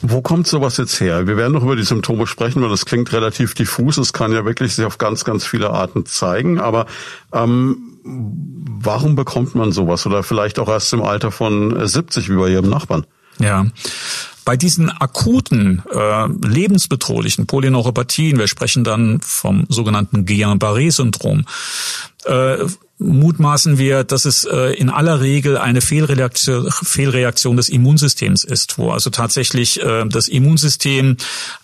Wo kommt sowas jetzt her? Wir werden noch über die Symptome sprechen, weil das klingt relativ diffus. Es kann ja wirklich sich auf ganz, ganz viele Arten zeigen. Aber ähm, warum bekommt man sowas? Oder vielleicht auch erst im Alter von 70 wie bei Ihrem Nachbarn? Ja. Bei diesen akuten, äh, lebensbedrohlichen Polyneuropathien, wir sprechen dann vom sogenannten Guillain-Barré-Syndrom, äh, mutmaßen wir, dass es äh, in aller Regel eine Fehlreaktion, des Immunsystems ist, wo also tatsächlich äh, das Immunsystem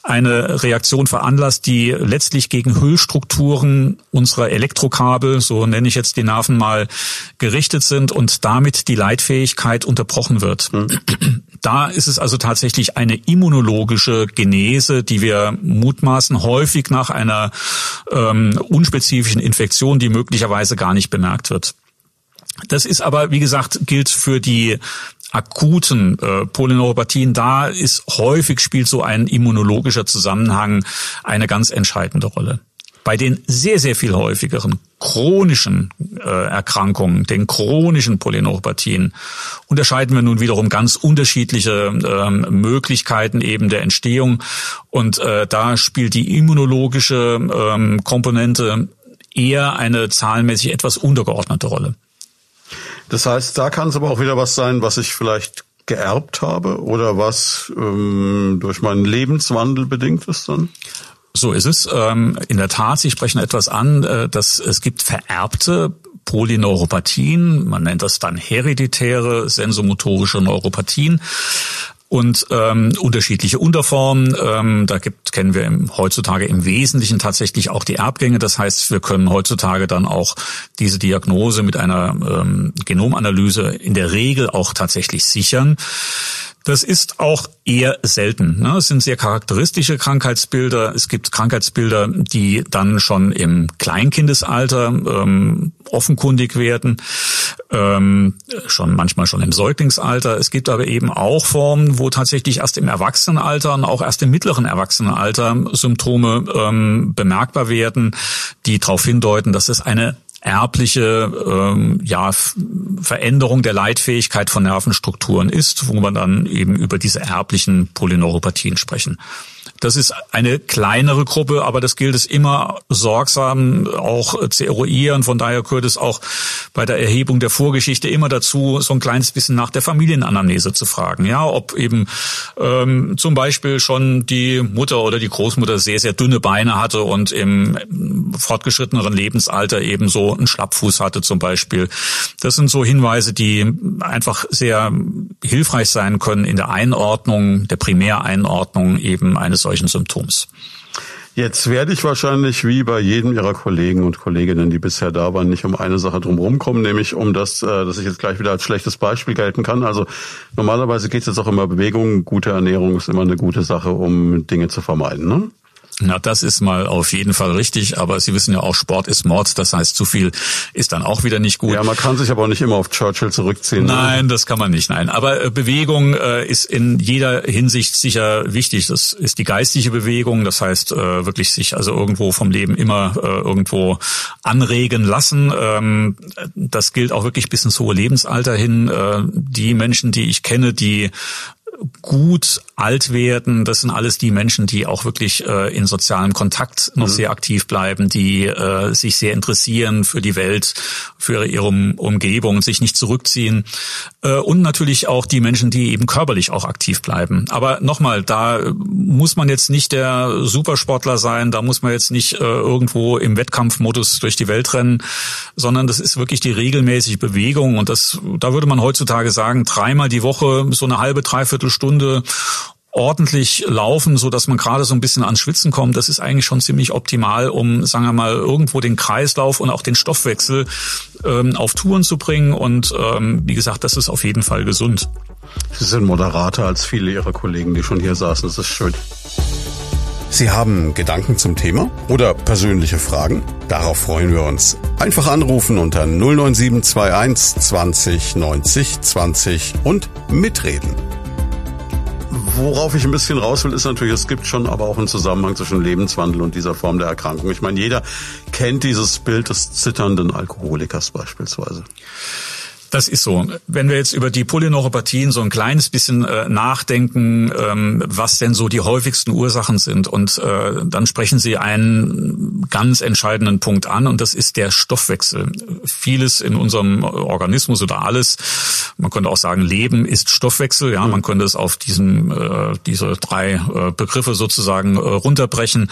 eine Reaktion veranlasst, die letztlich gegen Hüllstrukturen unserer Elektrokabel, so nenne ich jetzt die Nerven mal, gerichtet sind und damit die Leitfähigkeit unterbrochen wird. Mhm. Da ist es also tatsächlich eine immunologische Genese, die wir mutmaßen häufig nach einer ähm, unspezifischen Infektion, die möglicherweise gar nicht bemerkt wird. Das ist aber, wie gesagt, gilt für die akuten äh, Polyneuropathien. Da ist häufig spielt so ein immunologischer Zusammenhang eine ganz entscheidende Rolle. Bei den sehr, sehr viel häufigeren chronischen äh, Erkrankungen, den chronischen Polyneuropathien, unterscheiden wir nun wiederum ganz unterschiedliche ähm, Möglichkeiten eben der Entstehung. Und äh, da spielt die immunologische ähm, Komponente eher eine zahlenmäßig etwas untergeordnete Rolle. Das heißt, da kann es aber auch wieder was sein, was ich vielleicht geerbt habe oder was ähm, durch meinen Lebenswandel bedingt ist dann? So ist es. Ähm, in der Tat, Sie sprechen etwas an, äh, dass es gibt vererbte Polyneuropathien, man nennt das dann hereditäre sensomotorische Neuropathien und ähm, unterschiedliche Unterformen. Ähm, da gibt kennen wir im, heutzutage im Wesentlichen tatsächlich auch die Erbgänge. Das heißt, wir können heutzutage dann auch diese Diagnose mit einer ähm, Genomanalyse in der Regel auch tatsächlich sichern. Das ist auch eher selten. Ne? Es sind sehr charakteristische Krankheitsbilder. Es gibt Krankheitsbilder, die dann schon im Kleinkindesalter ähm, offenkundig werden, ähm, schon manchmal schon im Säuglingsalter. Es gibt aber eben auch Formen, wo tatsächlich erst im Erwachsenenalter und auch erst im mittleren Erwachsenenalter Symptome ähm, bemerkbar werden, die darauf hindeuten, dass es eine erbliche ähm, ja, Veränderung der Leitfähigkeit von Nervenstrukturen ist, wo man dann eben über diese erblichen Polyneuropathien sprechen. Das ist eine kleinere Gruppe, aber das gilt es immer sorgsam auch zu eruieren. Von daher gehört es auch bei der Erhebung der Vorgeschichte immer dazu, so ein kleines bisschen nach der Familienanamnese zu fragen. Ja, ob eben ähm, zum Beispiel schon die Mutter oder die Großmutter sehr, sehr dünne Beine hatte und im fortgeschritteneren Lebensalter eben so einen Schlappfuß hatte zum Beispiel. Das sind so Hinweise, die einfach sehr hilfreich sein können in der Einordnung, der Primäreinordnung eben eines solchen Symptoms. Jetzt werde ich wahrscheinlich wie bei jedem Ihrer Kollegen und Kolleginnen, die bisher da waren, nicht um eine Sache drum kommen, nämlich um das, äh, dass ich jetzt gleich wieder als schlechtes Beispiel gelten kann. Also normalerweise geht es jetzt auch immer Bewegung. Gute Ernährung ist immer eine gute Sache, um Dinge zu vermeiden. Ne? Na, das ist mal auf jeden Fall richtig, aber Sie wissen ja auch, Sport ist Mord, das heißt, zu viel ist dann auch wieder nicht gut. Ja, man kann sich aber auch nicht immer auf Churchill zurückziehen. Ne? Nein, ne? das kann man nicht, nein. Aber äh, Bewegung äh, ist in jeder Hinsicht sicher wichtig. Das ist die geistige Bewegung, das heißt äh, wirklich sich also irgendwo vom Leben immer äh, irgendwo anregen lassen. Ähm, das gilt auch wirklich bis ins hohe Lebensalter hin. Äh, die Menschen, die ich kenne, die gut alt werden, das sind alles die Menschen, die auch wirklich äh, in sozialem Kontakt noch mhm. sehr aktiv bleiben, die äh, sich sehr interessieren für die Welt, für ihre Umgebung, sich nicht zurückziehen. Äh, und natürlich auch die Menschen, die eben körperlich auch aktiv bleiben. Aber nochmal, da muss man jetzt nicht der Supersportler sein, da muss man jetzt nicht äh, irgendwo im Wettkampfmodus durch die Welt rennen, sondern das ist wirklich die regelmäßige Bewegung. Und das, da würde man heutzutage sagen, dreimal die Woche so eine halbe, dreiviertel Viertelstunde ordentlich laufen, so dass man gerade so ein bisschen ans Schwitzen kommt, das ist eigentlich schon ziemlich optimal, um, sagen wir mal, irgendwo den Kreislauf und auch den Stoffwechsel ähm, auf Touren zu bringen. Und ähm, wie gesagt, das ist auf jeden Fall gesund. Sie sind moderater als viele Ihrer Kollegen, die schon hier saßen. Das ist schön. Sie haben Gedanken zum Thema oder persönliche Fragen? Darauf freuen wir uns. Einfach anrufen unter 09721 20 90 20 und mitreden. Worauf ich ein bisschen raus will, ist natürlich, es gibt schon aber auch einen Zusammenhang zwischen Lebenswandel und dieser Form der Erkrankung. Ich meine, jeder kennt dieses Bild des zitternden Alkoholikers beispielsweise. Das ist so. Wenn wir jetzt über die Polyneuropathien so ein kleines bisschen äh, nachdenken, ähm, was denn so die häufigsten Ursachen sind, und äh, dann sprechen Sie einen ganz entscheidenden Punkt an, und das ist der Stoffwechsel. Vieles in unserem Organismus oder alles, man könnte auch sagen, Leben ist Stoffwechsel. Ja, man könnte es auf diesen äh, diese drei äh, Begriffe sozusagen äh, runterbrechen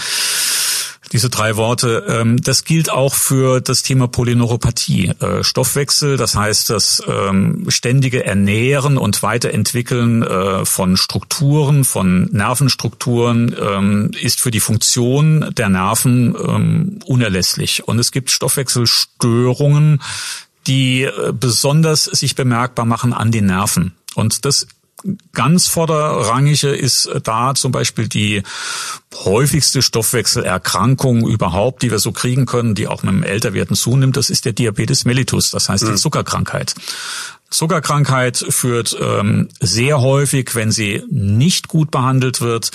diese drei Worte. Ähm, das gilt auch für das Thema Polyneuropathie. Äh, Stoffwechsel, das heißt das ähm, ständige Ernähren und Weiterentwickeln äh, von Strukturen, von Nervenstrukturen ähm, ist für die Funktion der Nerven unerlässlich. Und es gibt Stoffwechselstörungen, die äh, besonders sich bemerkbar machen an den Nerven. Und das ganz vorderrangige ist da zum Beispiel die häufigste Stoffwechselerkrankung überhaupt, die wir so kriegen können, die auch mit dem Älterwerden zunimmt. Das ist der Diabetes mellitus, das heißt die mhm. Zuckerkrankheit. Zuckerkrankheit führt ähm, sehr häufig, wenn sie nicht gut behandelt wird,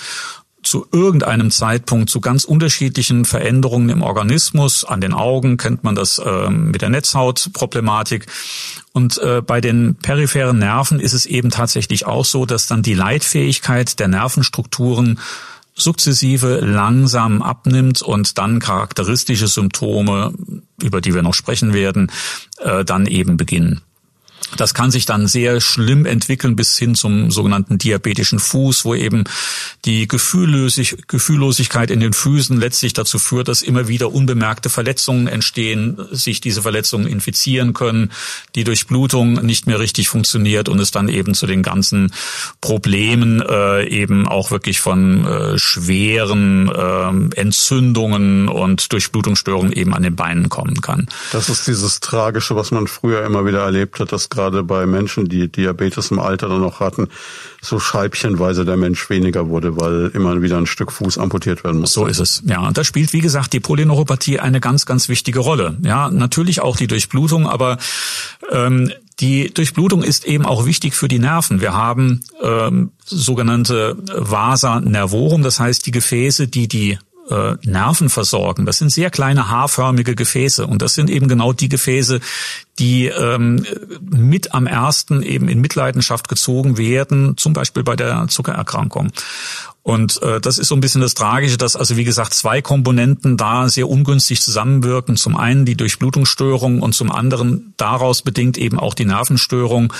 zu irgendeinem Zeitpunkt zu ganz unterschiedlichen Veränderungen im Organismus. An den Augen kennt man das äh, mit der Netzhautproblematik. Und äh, bei den peripheren Nerven ist es eben tatsächlich auch so, dass dann die Leitfähigkeit der Nervenstrukturen sukzessive langsam abnimmt und dann charakteristische Symptome, über die wir noch sprechen werden, äh, dann eben beginnen. Das kann sich dann sehr schlimm entwickeln bis hin zum sogenannten diabetischen Fuß, wo eben die Gefühllosig Gefühllosigkeit in den Füßen letztlich dazu führt, dass immer wieder unbemerkte Verletzungen entstehen, sich diese Verletzungen infizieren können, die Durchblutung nicht mehr richtig funktioniert und es dann eben zu den ganzen Problemen äh, eben auch wirklich von äh, schweren äh, Entzündungen und Durchblutungsstörungen eben an den Beinen kommen kann. Das ist dieses Tragische, was man früher immer wieder erlebt hat, dass gerade bei Menschen, die Diabetes im Alter dann noch hatten, so scheibchenweise der Mensch weniger wurde, weil immer wieder ein Stück Fuß amputiert werden muss. So ist es. Ja, und da spielt, wie gesagt, die Polyneuropathie eine ganz, ganz wichtige Rolle. Ja, natürlich auch die Durchblutung, aber ähm, die Durchblutung ist eben auch wichtig für die Nerven. Wir haben ähm, sogenannte Vasa nervorum, das heißt die Gefäße, die die äh, Nerven versorgen. Das sind sehr kleine haarförmige Gefäße und das sind eben genau die Gefäße, die ähm, mit am ersten eben in Mitleidenschaft gezogen werden, zum Beispiel bei der Zuckererkrankung. Und äh, das ist so ein bisschen das Tragische, dass also wie gesagt zwei Komponenten da sehr ungünstig zusammenwirken. Zum einen die Durchblutungsstörung und zum anderen daraus bedingt eben auch die Nervenstörung.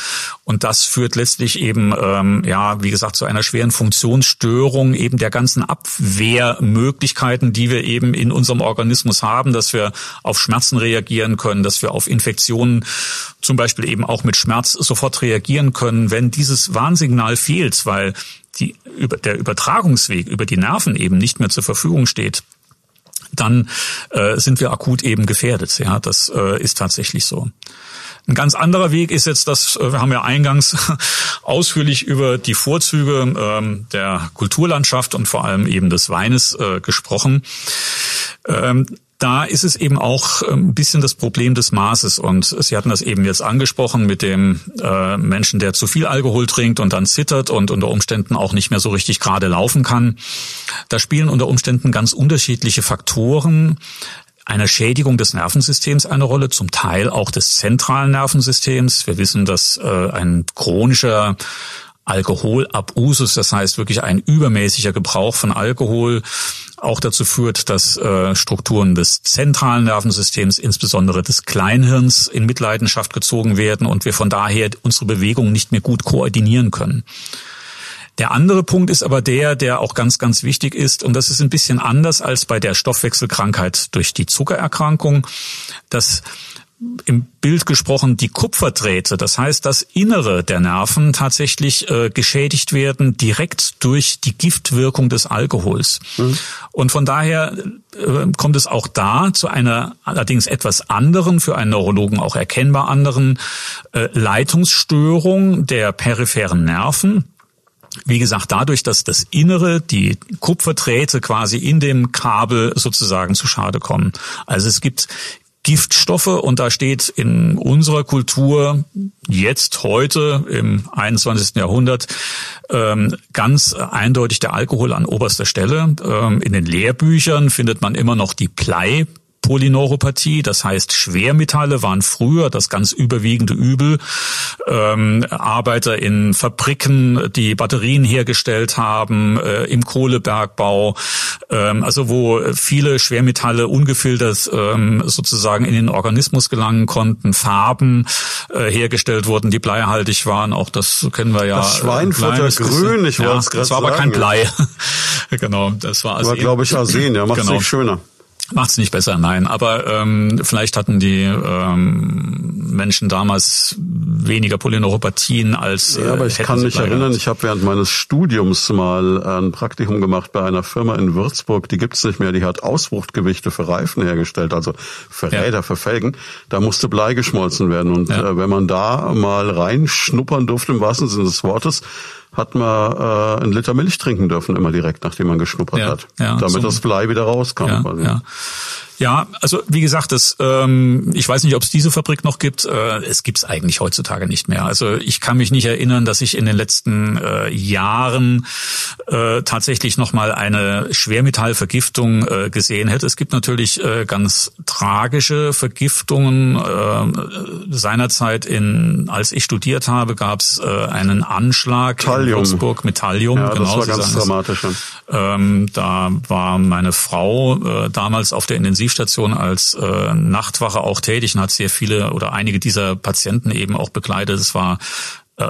Und das führt letztlich eben, ähm, ja, wie gesagt, zu einer schweren Funktionsstörung eben der ganzen Abwehrmöglichkeiten, die wir eben in unserem Organismus haben, dass wir auf Schmerzen reagieren können, dass wir auf Infektionen zum Beispiel eben auch mit Schmerz sofort reagieren können. Wenn dieses Warnsignal fehlt, weil die, über, der Übertragungsweg über die Nerven eben nicht mehr zur Verfügung steht, dann äh, sind wir akut eben gefährdet. Ja, das äh, ist tatsächlich so. Ein ganz anderer Weg ist jetzt, dass äh, wir haben ja eingangs ausführlich über die Vorzüge ähm, der Kulturlandschaft und vor allem eben des Weines äh, gesprochen. Ähm, da ist es eben auch ähm, ein bisschen das Problem des Maßes. Und Sie hatten das eben jetzt angesprochen mit dem äh, Menschen, der zu viel Alkohol trinkt und dann zittert und unter Umständen auch nicht mehr so richtig gerade laufen kann. Da spielen unter Umständen ganz unterschiedliche Faktoren einer Schädigung des Nervensystems eine Rolle, zum Teil auch des zentralen Nervensystems. Wir wissen, dass äh, ein chronischer Alkoholabusus, das heißt wirklich ein übermäßiger Gebrauch von Alkohol, auch dazu führt, dass äh, Strukturen des zentralen Nervensystems, insbesondere des Kleinhirns, in Mitleidenschaft gezogen werden und wir von daher unsere Bewegungen nicht mehr gut koordinieren können. Der andere Punkt ist aber der, der auch ganz, ganz wichtig ist, und das ist ein bisschen anders als bei der Stoffwechselkrankheit durch die Zuckererkrankung, dass im Bild gesprochen die Kupferdrähte, das heißt das Innere der Nerven tatsächlich äh, geschädigt werden direkt durch die Giftwirkung des Alkohols. Mhm. Und von daher äh, kommt es auch da zu einer allerdings etwas anderen, für einen Neurologen auch erkennbar anderen äh, Leitungsstörung der peripheren Nerven. Wie gesagt, dadurch, dass das Innere, die Kupferdrähte quasi in dem Kabel sozusagen zu Schade kommen. Also es gibt Giftstoffe und da steht in unserer Kultur jetzt heute im 21. Jahrhundert ähm, ganz eindeutig der Alkohol an oberster Stelle. Ähm, in den Lehrbüchern findet man immer noch die Blei Polyneuropathie, das heißt Schwermetalle waren früher das ganz überwiegende Übel. Ähm, Arbeiter in Fabriken, die Batterien hergestellt haben, äh, im Kohlebergbau, ähm, also wo viele Schwermetalle ungefiltert ähm, sozusagen in den Organismus gelangen konnten, Farben äh, hergestellt wurden, die bleihaltig waren. Auch das kennen wir ja. Das Schweinfutter grün, ich wollte es gerade Das war aber kein Blei. genau, das war also. War, glaube ich, Arsen, ja, macht es genau. nicht schöner. Macht's nicht besser, nein. Aber ähm, vielleicht hatten die ähm, Menschen damals weniger Polyneuropathien als. Äh, ja, aber ich kann mich erinnern, ich habe während meines Studiums mal ein Praktikum gemacht bei einer Firma in Würzburg, die gibt's nicht mehr, die hat Auswuchtgewichte für Reifen hergestellt, also für Räder, ja. für Felgen. Da musste Blei geschmolzen werden. Und ja. äh, wenn man da mal reinschnuppern durfte, im wahrsten Sinne des Wortes, hat man äh, einen Liter Milch trinken dürfen, immer direkt, nachdem man geschnuppert ja, hat, ja, damit so, das Blei wieder rauskam. Ja, ja. Ja, also wie gesagt, das, ähm, ich weiß nicht, ob es diese Fabrik noch gibt. Äh, es gibt es eigentlich heutzutage nicht mehr. Also ich kann mich nicht erinnern, dass ich in den letzten äh, Jahren äh, tatsächlich noch mal eine Schwermetallvergiftung äh, gesehen hätte. Es gibt natürlich äh, ganz tragische Vergiftungen. Äh, seinerzeit, in, als ich studiert habe, gab es äh, einen Anschlag Thallium. in Würzburg mit Thallium. Ja, genau, das war ganz dramatisch. Ähm, da war meine Frau äh, damals auf der Intensiv Intensivstation als äh, Nachtwache auch tätig und hat sehr viele oder einige dieser Patienten eben auch begleitet. Es war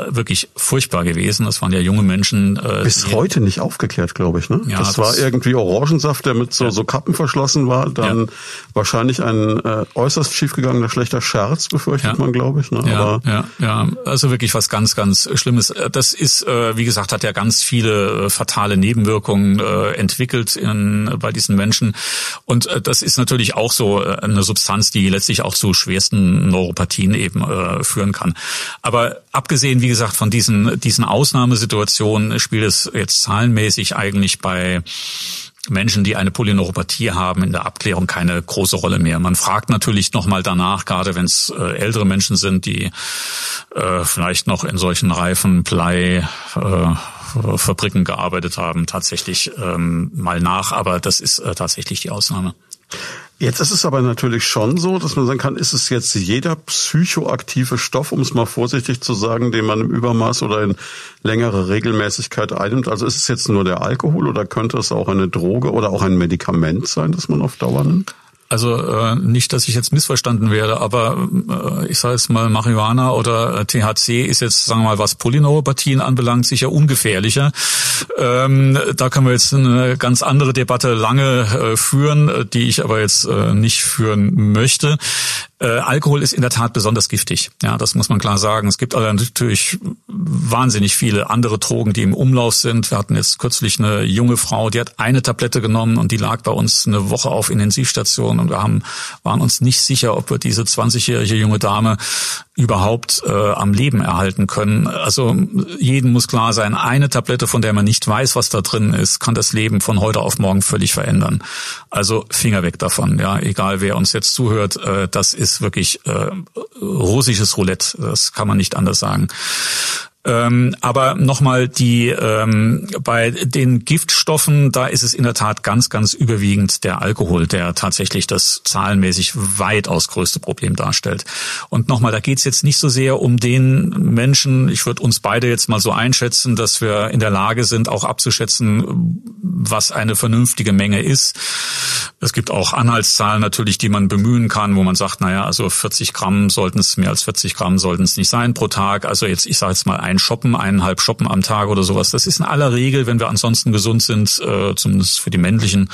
wirklich furchtbar gewesen. Das waren ja junge Menschen. Äh, Bis heute nicht aufgeklärt, glaube ich. Ne? Ja, das, das war irgendwie Orangensaft, der mit so, ja. so Kappen verschlossen war. Dann ja. wahrscheinlich ein äh, äußerst schiefgegangener schlechter Scherz, befürchtet man, glaube ich. Ne? Ja, Aber ja, ja, also wirklich was ganz, ganz Schlimmes. Das ist, äh, wie gesagt, hat ja ganz viele äh, fatale Nebenwirkungen äh, entwickelt in, bei diesen Menschen. Und äh, das ist natürlich auch so äh, eine Substanz, die letztlich auch zu schwersten Neuropathien eben äh, führen kann. Aber abgesehen wie gesagt, von diesen, diesen Ausnahmesituationen spielt es jetzt zahlenmäßig eigentlich bei Menschen, die eine Polyneuropathie haben, in der Abklärung keine große Rolle mehr. Man fragt natürlich nochmal danach, gerade wenn es äh, ältere Menschen sind, die äh, vielleicht noch in solchen Reifen, Blei, äh, Fabriken gearbeitet haben, tatsächlich ähm, mal nach, aber das ist äh, tatsächlich die Ausnahme. Jetzt ist es aber natürlich schon so, dass man sagen kann, ist es jetzt jeder psychoaktive Stoff, um es mal vorsichtig zu sagen, den man im Übermaß oder in längere Regelmäßigkeit einnimmt? Also ist es jetzt nur der Alkohol oder könnte es auch eine Droge oder auch ein Medikament sein, das man auf Dauer nimmt? Also äh, nicht, dass ich jetzt missverstanden werde, aber äh, ich sage es mal, Marihuana oder äh, THC ist jetzt, sagen wir mal, was Polyneuropathien anbelangt, sicher ungefährlicher. Ähm, da können wir jetzt eine ganz andere Debatte lange äh, führen, die ich aber jetzt äh, nicht führen möchte. Äh, Alkohol ist in der Tat besonders giftig. Ja, das muss man klar sagen. Es gibt aber natürlich wahnsinnig viele andere Drogen, die im Umlauf sind. Wir hatten jetzt kürzlich eine junge Frau, die hat eine Tablette genommen und die lag bei uns eine Woche auf Intensivstation und wir haben, waren uns nicht sicher, ob wir diese 20-jährige junge Dame überhaupt äh, am Leben erhalten können. Also jedem muss klar sein, eine Tablette, von der man nicht weiß, was da drin ist, kann das Leben von heute auf morgen völlig verändern. Also Finger weg davon. Ja, egal wer uns jetzt zuhört, äh, das ist ist wirklich äh, russisches Roulette. Das kann man nicht anders sagen. Ähm, aber nochmal die ähm, bei den Giftstoffen, da ist es in der Tat ganz, ganz überwiegend der Alkohol, der tatsächlich das zahlenmäßig weitaus größte Problem darstellt. Und nochmal, da geht es jetzt nicht so sehr um den Menschen, ich würde uns beide jetzt mal so einschätzen, dass wir in der Lage sind, auch abzuschätzen, was eine vernünftige Menge ist. Es gibt auch Anhaltszahlen natürlich, die man bemühen kann, wo man sagt, naja, also 40 Gramm sollten es, mehr als 40 Gramm sollten es nicht sein pro Tag. Also jetzt, ich sage jetzt mal ein Shoppen, eineinhalb Shoppen am Tag oder sowas. Das ist in aller Regel, wenn wir ansonsten gesund sind, äh, zumindest für die männlichen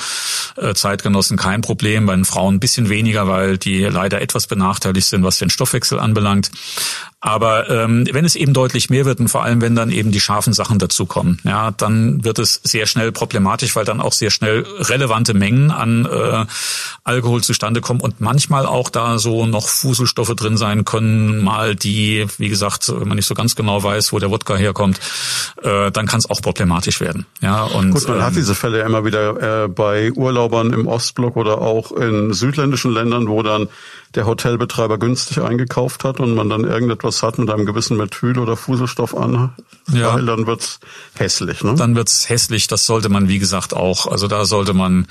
äh, Zeitgenossen kein Problem. Bei den Frauen ein bisschen weniger, weil die leider etwas benachteiligt sind, was den Stoffwechsel anbelangt. Aber ähm, wenn es eben deutlich mehr wird und vor allem wenn dann eben die scharfen Sachen dazukommen, ja, dann wird es sehr schnell problematisch, weil dann auch sehr schnell relevante Mengen an äh, Alkohol zustande kommen und manchmal auch da so noch Fuselstoffe drin sein können, mal die, wie gesagt, wenn man nicht so ganz genau weiß, wo der Wodka herkommt, äh, dann kann es auch problematisch werden. Ja, und gut, man ähm, hat diese Fälle ja immer wieder äh, bei Urlaubern im Ostblock oder auch in südländischen Ländern, wo dann der Hotelbetreiber günstig eingekauft hat und man dann irgendetwas hat mit einem gewissen Methyl- oder Fuselstoff an, ja. weil dann wird's hässlich. Ne? Dann wird's hässlich. Das sollte man, wie gesagt, auch. Also da sollte man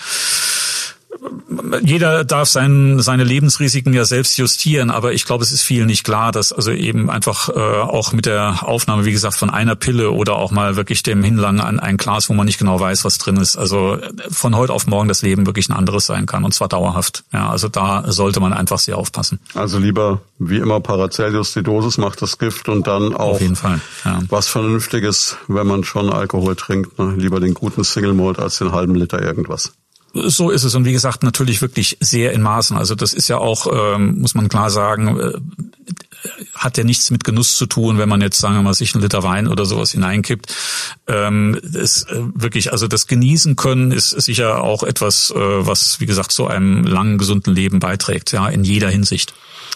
jeder darf sein, seine Lebensrisiken ja selbst justieren, aber ich glaube, es ist vielen nicht klar, dass also eben einfach äh, auch mit der Aufnahme, wie gesagt, von einer Pille oder auch mal wirklich dem Hinlangen an ein Glas, wo man nicht genau weiß, was drin ist, also von heute auf morgen das Leben wirklich ein anderes sein kann und zwar dauerhaft. Ja, also da sollte man einfach sehr aufpassen. Also lieber wie immer Paracelsus, die Dosis macht das Gift und dann auch auf jeden Fall, ja. was Vernünftiges, wenn man schon Alkohol trinkt, ne? lieber den guten Single Malt als den halben Liter irgendwas. So ist es. Und wie gesagt, natürlich wirklich sehr in Maßen. Also das ist ja auch, ähm, muss man klar sagen, äh, hat ja nichts mit Genuss zu tun, wenn man jetzt, sagen wir mal, sich einen Liter Wein oder sowas hineinkippt. Ähm, das, äh, wirklich, also das Genießen können ist sicher auch etwas, äh, was, wie gesagt, zu einem langen, gesunden Leben beiträgt, ja, in jeder Hinsicht.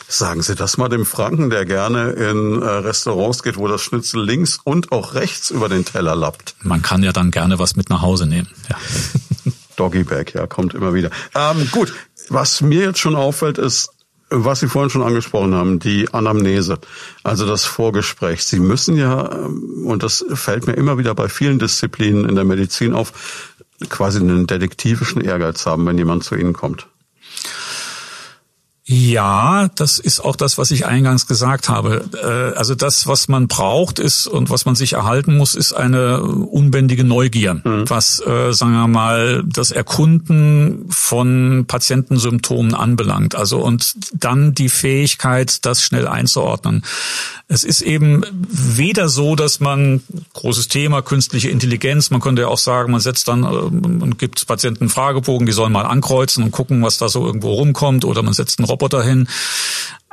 Sagen Sie das mal dem Franken, der gerne in äh, Restaurants geht, wo das Schnitzel links und auch rechts über den Teller lappt. Man kann ja dann gerne was mit nach Hause nehmen. Ja. Doggybag, ja, kommt immer wieder. Ähm, gut, was mir jetzt schon auffällt, ist, was Sie vorhin schon angesprochen haben, die Anamnese, also das Vorgespräch. Sie müssen ja, ähm, und das fällt mir immer wieder bei vielen Disziplinen in der Medizin auf, quasi einen detektivischen Ehrgeiz haben, wenn jemand zu Ihnen kommt. Ja, das ist auch das, was ich eingangs gesagt habe. Äh, also das, was man braucht, ist und was man sich erhalten muss, ist eine unbändige Neugier, mhm. was, äh, sagen wir mal, das Erkunden von Patientensymptomen anbelangt. Also und dann die Fähigkeit, das schnell einzuordnen. Es ist eben weder so, dass man großes Thema künstliche Intelligenz. Man könnte ja auch sagen, man setzt dann und äh, gibt Patienten Fragebogen, die sollen mal ankreuzen und gucken, was da so irgendwo rumkommt, oder man setzt einen Roboter hin.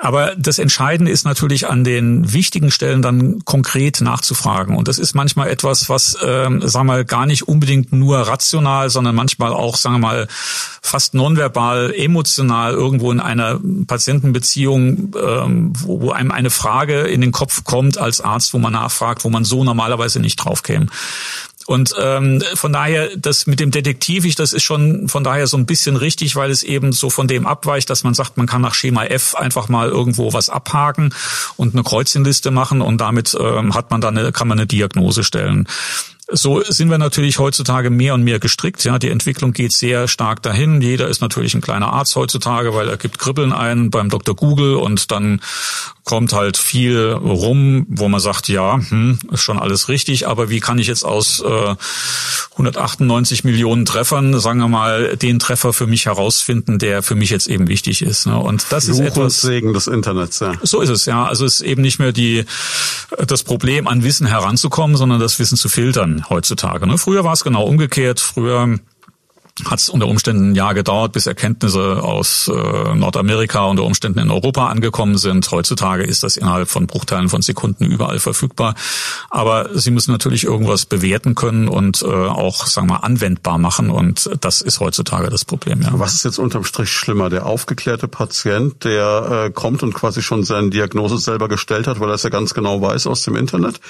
Aber das Entscheidende ist natürlich an den wichtigen Stellen dann konkret nachzufragen. Und das ist manchmal etwas, was, ähm, sagen wir mal, gar nicht unbedingt nur rational, sondern manchmal auch, sagen wir mal, fast nonverbal, emotional irgendwo in einer Patientenbeziehung, ähm, wo, wo einem eine Frage in den Kopf kommt als Arzt, wo man nachfragt, wo man so normalerweise nicht drauf käme. Und ähm, von daher, das mit dem Detektiv, das ist schon von daher so ein bisschen richtig, weil es eben so von dem abweicht, dass man sagt, man kann nach Schema F einfach mal irgendwo was abhaken und eine Kreuzchenliste machen und damit ähm, hat man dann eine, kann man eine Diagnose stellen. So sind wir natürlich heutzutage mehr und mehr gestrickt. Ja, die Entwicklung geht sehr stark dahin. Jeder ist natürlich ein kleiner Arzt heutzutage, weil er gibt Kribbeln ein beim Dr. Google und dann kommt halt viel rum, wo man sagt, ja, hm, ist schon alles richtig, aber wie kann ich jetzt aus äh, 198 Millionen Treffern, sagen wir mal, den Treffer für mich herausfinden, der für mich jetzt eben wichtig ist. Ne? Und das Fluch ist etwas Segen des Internets. Ja. So ist es ja. Also es ist eben nicht mehr die das Problem, an Wissen heranzukommen, sondern das Wissen zu filtern heutzutage. Ne? Früher war es genau umgekehrt. Früher hat es unter Umständen ein Jahr gedauert, bis Erkenntnisse aus äh, Nordamerika unter Umständen in Europa angekommen sind. Heutzutage ist das innerhalb von Bruchteilen von Sekunden überall verfügbar. Aber sie müssen natürlich irgendwas bewerten können und äh, auch, sagen wir, anwendbar machen. Und das ist heutzutage das Problem. Ja. Was ist jetzt unterm Strich schlimmer? Der aufgeklärte Patient, der äh, kommt und quasi schon seine Diagnose selber gestellt hat, weil er es ja ganz genau weiß aus dem Internet,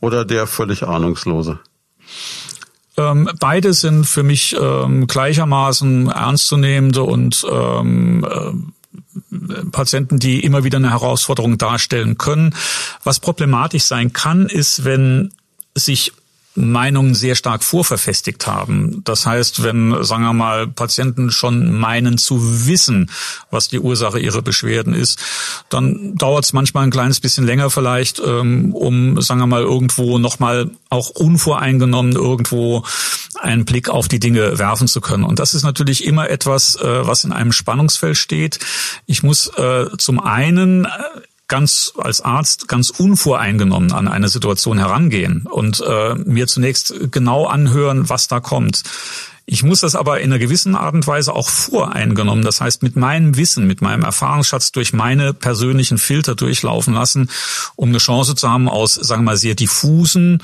oder der völlig ahnungslose? Ähm, beide sind für mich ähm, gleichermaßen ernstzunehmende und ähm, äh, Patienten, die immer wieder eine Herausforderung darstellen können. Was problematisch sein kann, ist, wenn sich Meinungen sehr stark vorverfestigt haben. Das heißt, wenn, sagen wir mal, Patienten schon meinen zu wissen, was die Ursache ihrer Beschwerden ist, dann dauert es manchmal ein kleines bisschen länger vielleicht, ähm, um, sagen wir mal, irgendwo nochmal auch unvoreingenommen irgendwo einen Blick auf die Dinge werfen zu können. Und das ist natürlich immer etwas, äh, was in einem Spannungsfeld steht. Ich muss äh, zum einen ganz als Arzt ganz unvoreingenommen an eine Situation herangehen und äh, mir zunächst genau anhören, was da kommt. Ich muss das aber in einer gewissen Art und Weise auch voreingenommen, das heißt mit meinem Wissen, mit meinem Erfahrungsschatz durch meine persönlichen Filter durchlaufen lassen, um eine Chance zu haben, aus, sagen wir mal, sehr diffusen,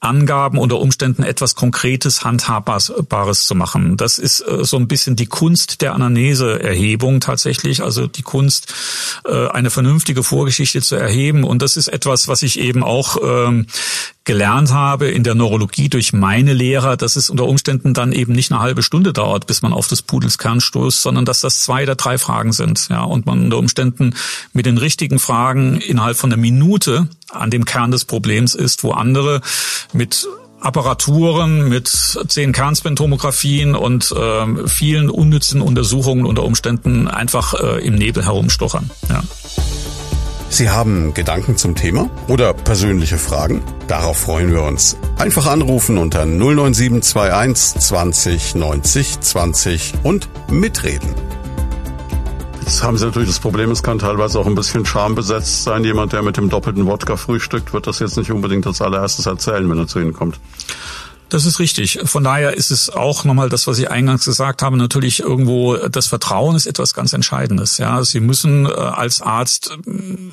Angaben unter Umständen etwas Konkretes, Handhabbares zu machen. Das ist äh, so ein bisschen die Kunst der Anamneseerhebung tatsächlich, also die Kunst, äh, eine vernünftige Vorgeschichte zu erheben. Und das ist etwas, was ich eben auch ähm, gelernt habe in der Neurologie durch meine Lehrer, dass es unter Umständen dann eben nicht eine halbe Stunde dauert, bis man auf des Pudels Kern stoßt, sondern dass das zwei oder drei Fragen sind. Ja, und man unter Umständen mit den richtigen Fragen innerhalb von einer Minute an dem Kern des Problems ist, wo andere mit Apparaturen mit zehn Kernspintomographien und äh, vielen unnützen Untersuchungen unter Umständen einfach äh, im Nebel herumstochern. Ja. Sie haben Gedanken zum Thema oder persönliche Fragen? Darauf freuen wir uns. Einfach anrufen unter 09721 20 90 20 und mitreden. Jetzt haben Sie natürlich das Problem, es kann teilweise auch ein bisschen schambesetzt sein. Jemand, der mit dem doppelten Wodka frühstückt, wird das jetzt nicht unbedingt als allererstes erzählen, wenn er zu Ihnen kommt. Das ist richtig. Von daher ist es auch nochmal das, was ich eingangs gesagt habe, natürlich irgendwo das Vertrauen ist etwas ganz Entscheidendes. Ja, Sie müssen äh, als Arzt äh,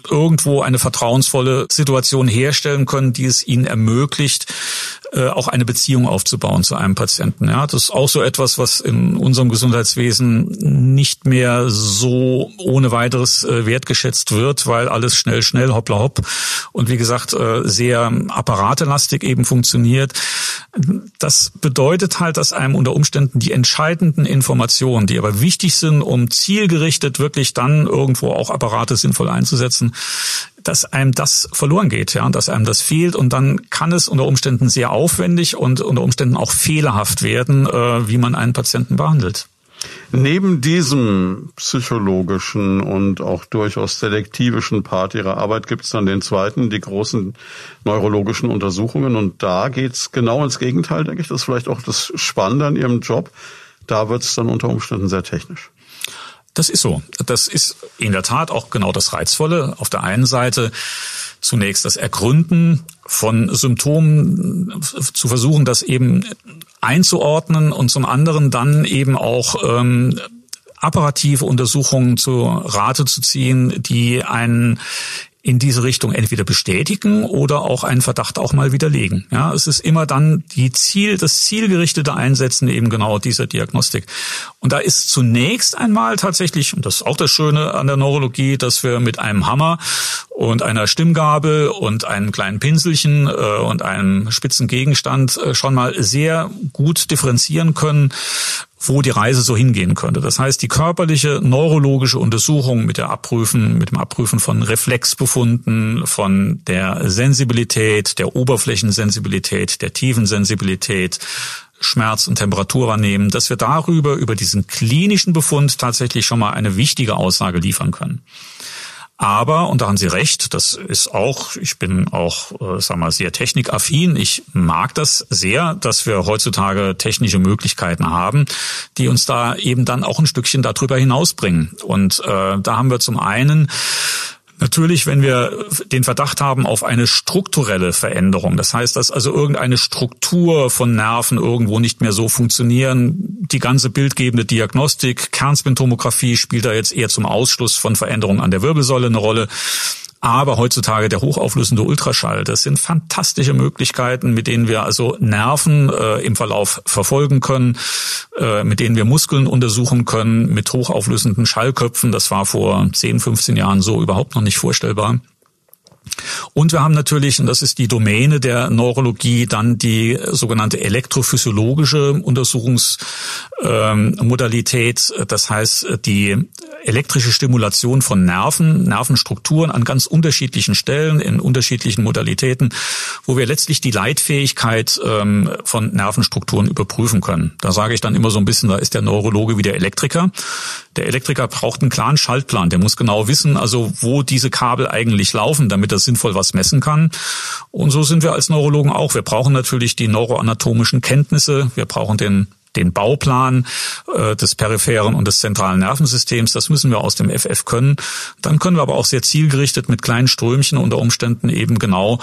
irgendwo eine vertrauensvolle Situation herstellen können, die es Ihnen ermöglicht, äh, auch eine Beziehung aufzubauen zu einem Patienten. Ja, das ist auch so etwas, was in unserem Gesundheitswesen nicht mehr so ohne weiteres wertgeschätzt wird, weil alles schnell, schnell, hoppla hopp und wie gesagt sehr apparatelastig eben funktioniert das bedeutet halt, dass einem unter Umständen die entscheidenden Informationen, die aber wichtig sind, um zielgerichtet wirklich dann irgendwo auch Apparate sinnvoll einzusetzen, dass einem das verloren geht, ja, dass einem das fehlt und dann kann es unter Umständen sehr aufwendig und unter Umständen auch fehlerhaft werden, äh, wie man einen Patienten behandelt. Neben diesem psychologischen und auch durchaus selektivischen Part Ihrer Arbeit gibt es dann den zweiten, die großen neurologischen Untersuchungen. Und da geht's genau ins Gegenteil, denke ich. Das ist vielleicht auch das Spannende an Ihrem Job. Da wird es dann unter Umständen sehr technisch. Das ist so. Das ist in der Tat auch genau das Reizvolle. Auf der einen Seite zunächst das Ergründen von Symptomen, zu versuchen, das eben einzuordnen und zum anderen dann eben auch ähm, apparative Untersuchungen zu Rate zu ziehen, die einen in diese Richtung entweder bestätigen oder auch einen Verdacht auch mal widerlegen. Ja, es ist immer dann die Ziel, das zielgerichtete Einsetzen eben genau dieser Diagnostik. Und da ist zunächst einmal tatsächlich, und das ist auch das Schöne an der Neurologie, dass wir mit einem Hammer und einer Stimmgabel und einem kleinen Pinselchen äh, und einem spitzen Gegenstand äh, schon mal sehr gut differenzieren können, wo die Reise so hingehen könnte. Das heißt, die körperliche neurologische Untersuchung mit der Abprüfen, mit dem Abprüfen von Reflexbefunden, von der Sensibilität, der Oberflächensensibilität, der Tiefensensibilität, Schmerz- und Temperatur annehmen, dass wir darüber, über diesen klinischen Befund tatsächlich schon mal eine wichtige Aussage liefern können. Aber, und da haben Sie recht, das ist auch, ich bin auch, äh, sag mal, sehr technikaffin. Ich mag das sehr, dass wir heutzutage technische Möglichkeiten haben, die uns da eben dann auch ein Stückchen darüber hinausbringen. Und äh, da haben wir zum einen Natürlich, wenn wir den Verdacht haben auf eine strukturelle Veränderung, das heißt, dass also irgendeine Struktur von Nerven irgendwo nicht mehr so funktionieren, die ganze bildgebende Diagnostik, Kernspintomographie spielt da jetzt eher zum Ausschluss von Veränderungen an der Wirbelsäule eine Rolle. Aber heutzutage der hochauflösende Ultraschall, das sind fantastische Möglichkeiten, mit denen wir also Nerven äh, im Verlauf verfolgen können, äh, mit denen wir Muskeln untersuchen können, mit hochauflösenden Schallköpfen. Das war vor 10, 15 Jahren so überhaupt noch nicht vorstellbar. Und wir haben natürlich, und das ist die Domäne der Neurologie, dann die sogenannte elektrophysiologische Untersuchungsmodalität. Das heißt, die elektrische Stimulation von Nerven, Nervenstrukturen an ganz unterschiedlichen Stellen, in unterschiedlichen Modalitäten, wo wir letztlich die Leitfähigkeit ähm, von Nervenstrukturen überprüfen können. Da sage ich dann immer so ein bisschen, da ist der Neurologe wie der Elektriker. Der Elektriker braucht einen klaren Schaltplan. Der muss genau wissen, also wo diese Kabel eigentlich laufen, damit er sinnvoll was messen kann. Und so sind wir als Neurologen auch. Wir brauchen natürlich die neuroanatomischen Kenntnisse. Wir brauchen den den Bauplan äh, des peripheren und des zentralen Nervensystems. Das müssen wir aus dem FF können. Dann können wir aber auch sehr zielgerichtet mit kleinen Strömchen unter Umständen eben genau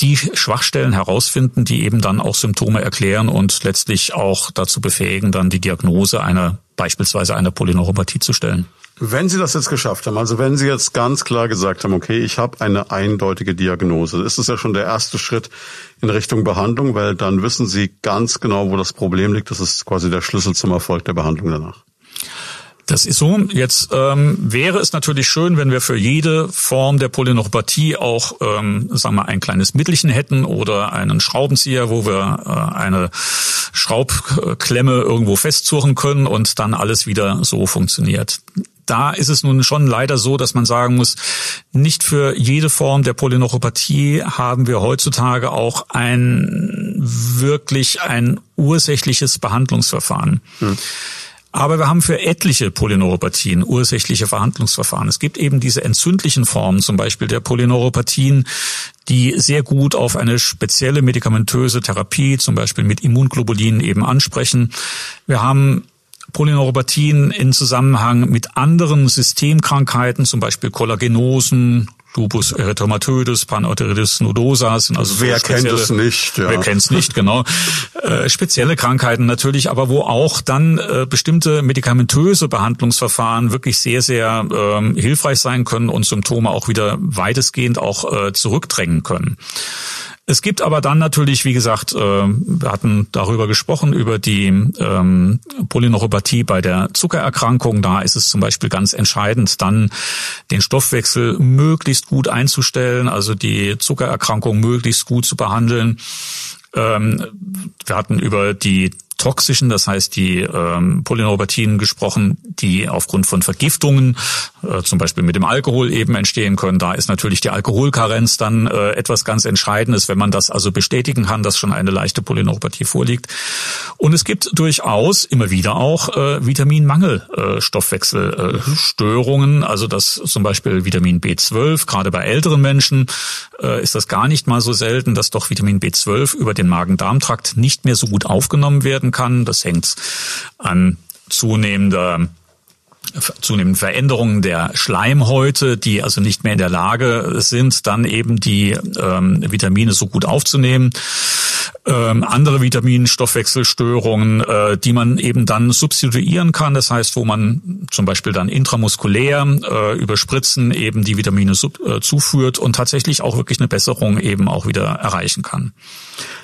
die Schwachstellen herausfinden, die eben dann auch Symptome erklären und letztlich auch dazu befähigen, dann die Diagnose einer beispielsweise einer Polyneuropathie zu stellen. Wenn Sie das jetzt geschafft haben, also wenn Sie jetzt ganz klar gesagt haben, okay, ich habe eine eindeutige Diagnose, ist es ja schon der erste Schritt in Richtung Behandlung, weil dann wissen Sie ganz genau, wo das Problem liegt. Das ist quasi der Schlüssel zum Erfolg der Behandlung danach. Das ist so. Jetzt ähm, wäre es natürlich schön, wenn wir für jede Form der Polyneuropathie auch, ähm, sagen wir, ein kleines Mittelchen hätten oder einen Schraubenzieher, wo wir äh, eine Schraubklemme irgendwo festzurren können und dann alles wieder so funktioniert da ist es nun schon leider so, dass man sagen muss, nicht für jede Form der Polyneuropathie haben wir heutzutage auch ein wirklich ein ursächliches Behandlungsverfahren. Hm. Aber wir haben für etliche Polyneuropathien ursächliche Verhandlungsverfahren. Es gibt eben diese entzündlichen Formen, zum Beispiel der Polyneuropathien, die sehr gut auf eine spezielle medikamentöse Therapie, zum Beispiel mit Immunglobulinen eben ansprechen. Wir haben Polyneuropathien in Zusammenhang mit anderen Systemkrankheiten, zum Beispiel Kollagenosen, Lupus erythematodes, Panorthritis nodosa sind also wer so kennt es nicht? Ja. Wer kennt es nicht? Genau. Äh, spezielle Krankheiten natürlich, aber wo auch dann äh, bestimmte medikamentöse Behandlungsverfahren wirklich sehr sehr ähm, hilfreich sein können und Symptome auch wieder weitestgehend auch äh, zurückdrängen können. Es gibt aber dann natürlich, wie gesagt, äh, wir hatten darüber gesprochen, über die ähm, Polyneuropathie bei der Zuckererkrankung. Da ist es zum Beispiel ganz entscheidend, dann den Stoffwechsel möglichst gut einzustellen, also die Zuckererkrankung möglichst gut zu behandeln. Ähm, wir hatten über die toxischen, das heißt die ähm, Polyneuropathien gesprochen, die aufgrund von Vergiftungen, äh, zum Beispiel mit dem Alkohol eben entstehen können. Da ist natürlich die Alkoholkarenz dann äh, etwas ganz Entscheidendes, wenn man das also bestätigen kann, dass schon eine leichte Polyneuropathie vorliegt. Und es gibt durchaus immer wieder auch äh, Vitaminmangelstoffwechselstörungen, äh, also dass zum Beispiel Vitamin B12, gerade bei älteren Menschen äh, ist das gar nicht mal so selten, dass doch Vitamin B12 über den Magen-Darm-Trakt nicht mehr so gut aufgenommen werden kann. Das hängt an zunehmender zunehmenden Veränderungen der Schleimhäute, die also nicht mehr in der Lage sind, dann eben die ähm, Vitamine so gut aufzunehmen ähm, andere Vitaminstoffwechselstörungen, äh, die man eben dann substituieren kann. Das heißt, wo man zum Beispiel dann intramuskulär äh, über eben die Vitamine sub, äh, zuführt und tatsächlich auch wirklich eine Besserung eben auch wieder erreichen kann.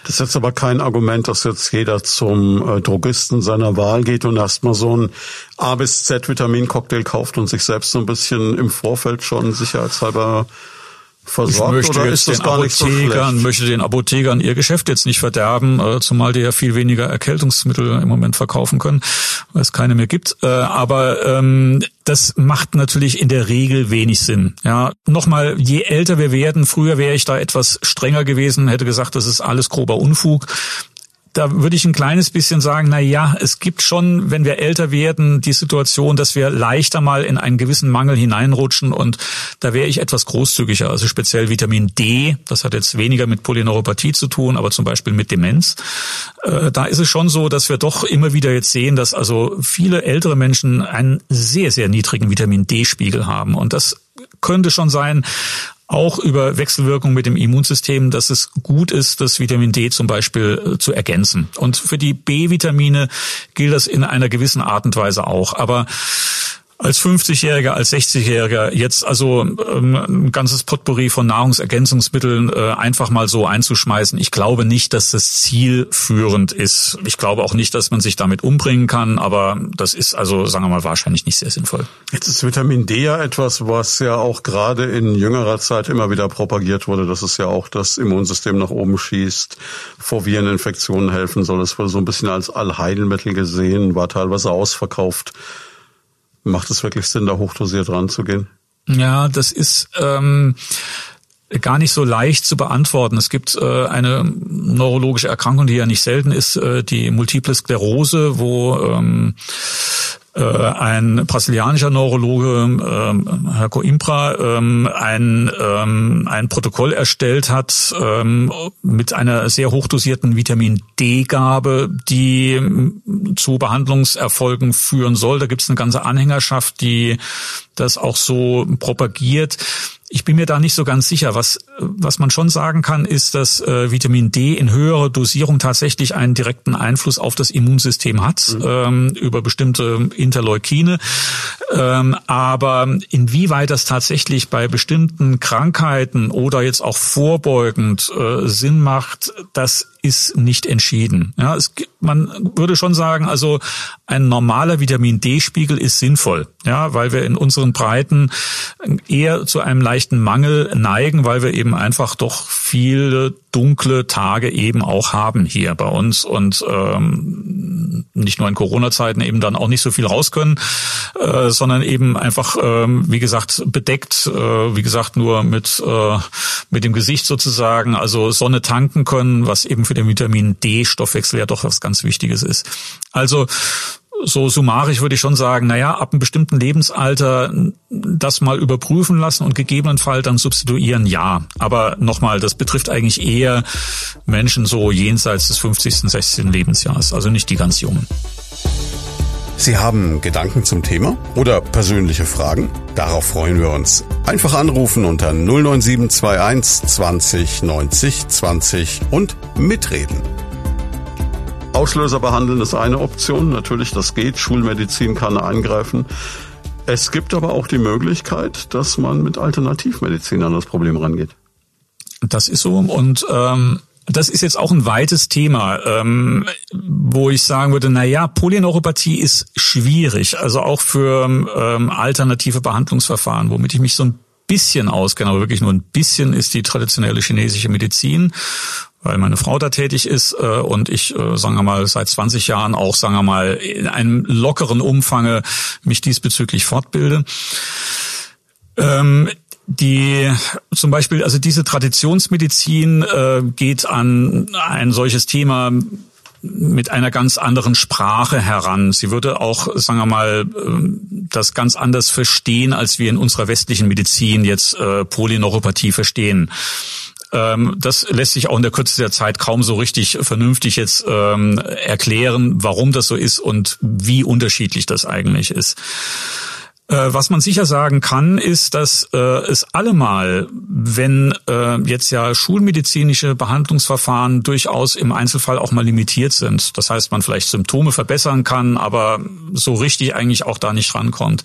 Das ist jetzt aber kein Argument, dass jetzt jeder zum äh, Drogisten seiner Wahl geht und erstmal so ein A bis Z Vitamincocktail kauft und sich selbst so ein bisschen im Vorfeld schon sicherheitshalber versorgt ich möchte oder ist das gar nicht so möchte den Apothekern ihr Geschäft jetzt nicht verderben, äh, zumal die ja viel weniger Erkältungsmittel im Moment verkaufen können, weil es keine mehr gibt. Äh, aber ähm, das macht natürlich in der Regel wenig Sinn. Ja, nochmal, je älter wir werden, früher wäre ich da etwas strenger gewesen, hätte gesagt, das ist alles grober Unfug da würde ich ein kleines bisschen sagen, na ja, es gibt schon, wenn wir älter werden, die Situation, dass wir leichter mal in einen gewissen Mangel hineinrutschen und da wäre ich etwas großzügiger. Also speziell Vitamin D, das hat jetzt weniger mit Polyneuropathie zu tun, aber zum Beispiel mit Demenz. Äh, da ist es schon so, dass wir doch immer wieder jetzt sehen, dass also viele ältere Menschen einen sehr, sehr niedrigen Vitamin D-Spiegel haben und das könnte schon sein, auch über Wechselwirkung mit dem Immunsystem, dass es gut ist, das Vitamin D zum Beispiel äh, zu ergänzen. Und für die B-Vitamine gilt das in einer gewissen Art und Weise auch. Aber als 50-Jähriger, als 60-Jähriger jetzt also ähm, ein ganzes Potpourri von Nahrungsergänzungsmitteln äh, einfach mal so einzuschmeißen. Ich glaube nicht, dass das zielführend ist. Ich glaube auch nicht, dass man sich damit umbringen kann, aber das ist also, sagen wir mal, wahrscheinlich nicht sehr sinnvoll. Jetzt ist Vitamin D ja etwas, was ja auch gerade in jüngerer Zeit immer wieder propagiert wurde, dass es ja auch das Immunsystem nach oben schießt, vor Vireninfektionen helfen soll. Es wurde so ein bisschen als Allheilmittel gesehen, war teilweise ausverkauft. Macht es wirklich Sinn, da hochdosiert ranzugehen? Ja, das ist ähm, gar nicht so leicht zu beantworten. Es gibt äh, eine neurologische Erkrankung, die ja nicht selten ist, äh, die Multiple Sklerose, wo ähm, äh, ein brasilianischer Neurologe, ähm, Herr Coimbra, ähm, ein, ähm, ein Protokoll erstellt hat mit einer sehr hochdosierten Vitamin D-Gabe, die zu Behandlungserfolgen führen soll. Da gibt es eine ganze Anhängerschaft, die das auch so propagiert. Ich bin mir da nicht so ganz sicher. Was, was man schon sagen kann, ist, dass äh, Vitamin D in höherer Dosierung tatsächlich einen direkten Einfluss auf das Immunsystem hat, mhm. ähm, über bestimmte Interleukine. Ähm, aber inwieweit das tatsächlich bei bestimmten Krankheiten oder jetzt auch vorbeugend äh, Sinn macht, das ist nicht entschieden. Ja, es, man würde schon sagen, also ein normaler Vitamin D-Spiegel ist sinnvoll, ja, weil wir in unseren Breiten eher zu einem leichten Mangel neigen, weil wir eben einfach doch viele dunkle Tage eben auch haben hier bei uns und ähm, nicht nur in Corona-Zeiten eben dann auch nicht so viel raus können, äh, sondern eben einfach, ähm, wie gesagt, bedeckt, äh, wie gesagt, nur mit, äh, mit dem Gesicht sozusagen, also Sonne tanken können, was eben für den Vitamin D-Stoffwechsel ja doch was ganz Wichtiges ist. Also so summarisch würde ich schon sagen, naja, ab einem bestimmten Lebensalter das mal überprüfen lassen und gegebenenfalls dann substituieren, ja. Aber nochmal, das betrifft eigentlich eher Menschen so jenseits des 50., 60. Lebensjahres, also nicht die ganz Jungen. Sie haben Gedanken zum Thema oder persönliche Fragen? Darauf freuen wir uns. Einfach anrufen unter 09721 20 90 20 und mitreden. Auslöser behandeln ist eine Option. Natürlich, das geht. Schulmedizin kann eingreifen. Es gibt aber auch die Möglichkeit, dass man mit Alternativmedizin an das Problem rangeht. Das ist so. Und ähm, das ist jetzt auch ein weites Thema, ähm, wo ich sagen würde, na ja, Polyneuropathie ist schwierig, also auch für ähm, alternative Behandlungsverfahren, womit ich mich so ein bisschen auskenne, aber wirklich nur ein bisschen ist die traditionelle chinesische Medizin weil meine Frau da tätig ist äh, und ich, äh, sagen wir mal, seit 20 Jahren auch, sagen wir mal, in einem lockeren Umfange mich diesbezüglich fortbilde. Ähm, die zum Beispiel, also diese Traditionsmedizin äh, geht an ein solches Thema mit einer ganz anderen Sprache heran. Sie würde auch, sagen wir mal, äh, das ganz anders verstehen, als wir in unserer westlichen Medizin jetzt äh, Polyneuropathie verstehen. Ähm, das lässt sich auch in der Kürze der Zeit kaum so richtig vernünftig jetzt ähm, erklären, warum das so ist und wie unterschiedlich das eigentlich ist. Äh, was man sicher sagen kann, ist, dass äh, es allemal, wenn äh, jetzt ja schulmedizinische Behandlungsverfahren durchaus im Einzelfall auch mal limitiert sind, das heißt, man vielleicht Symptome verbessern kann, aber so richtig eigentlich auch da nicht rankommt,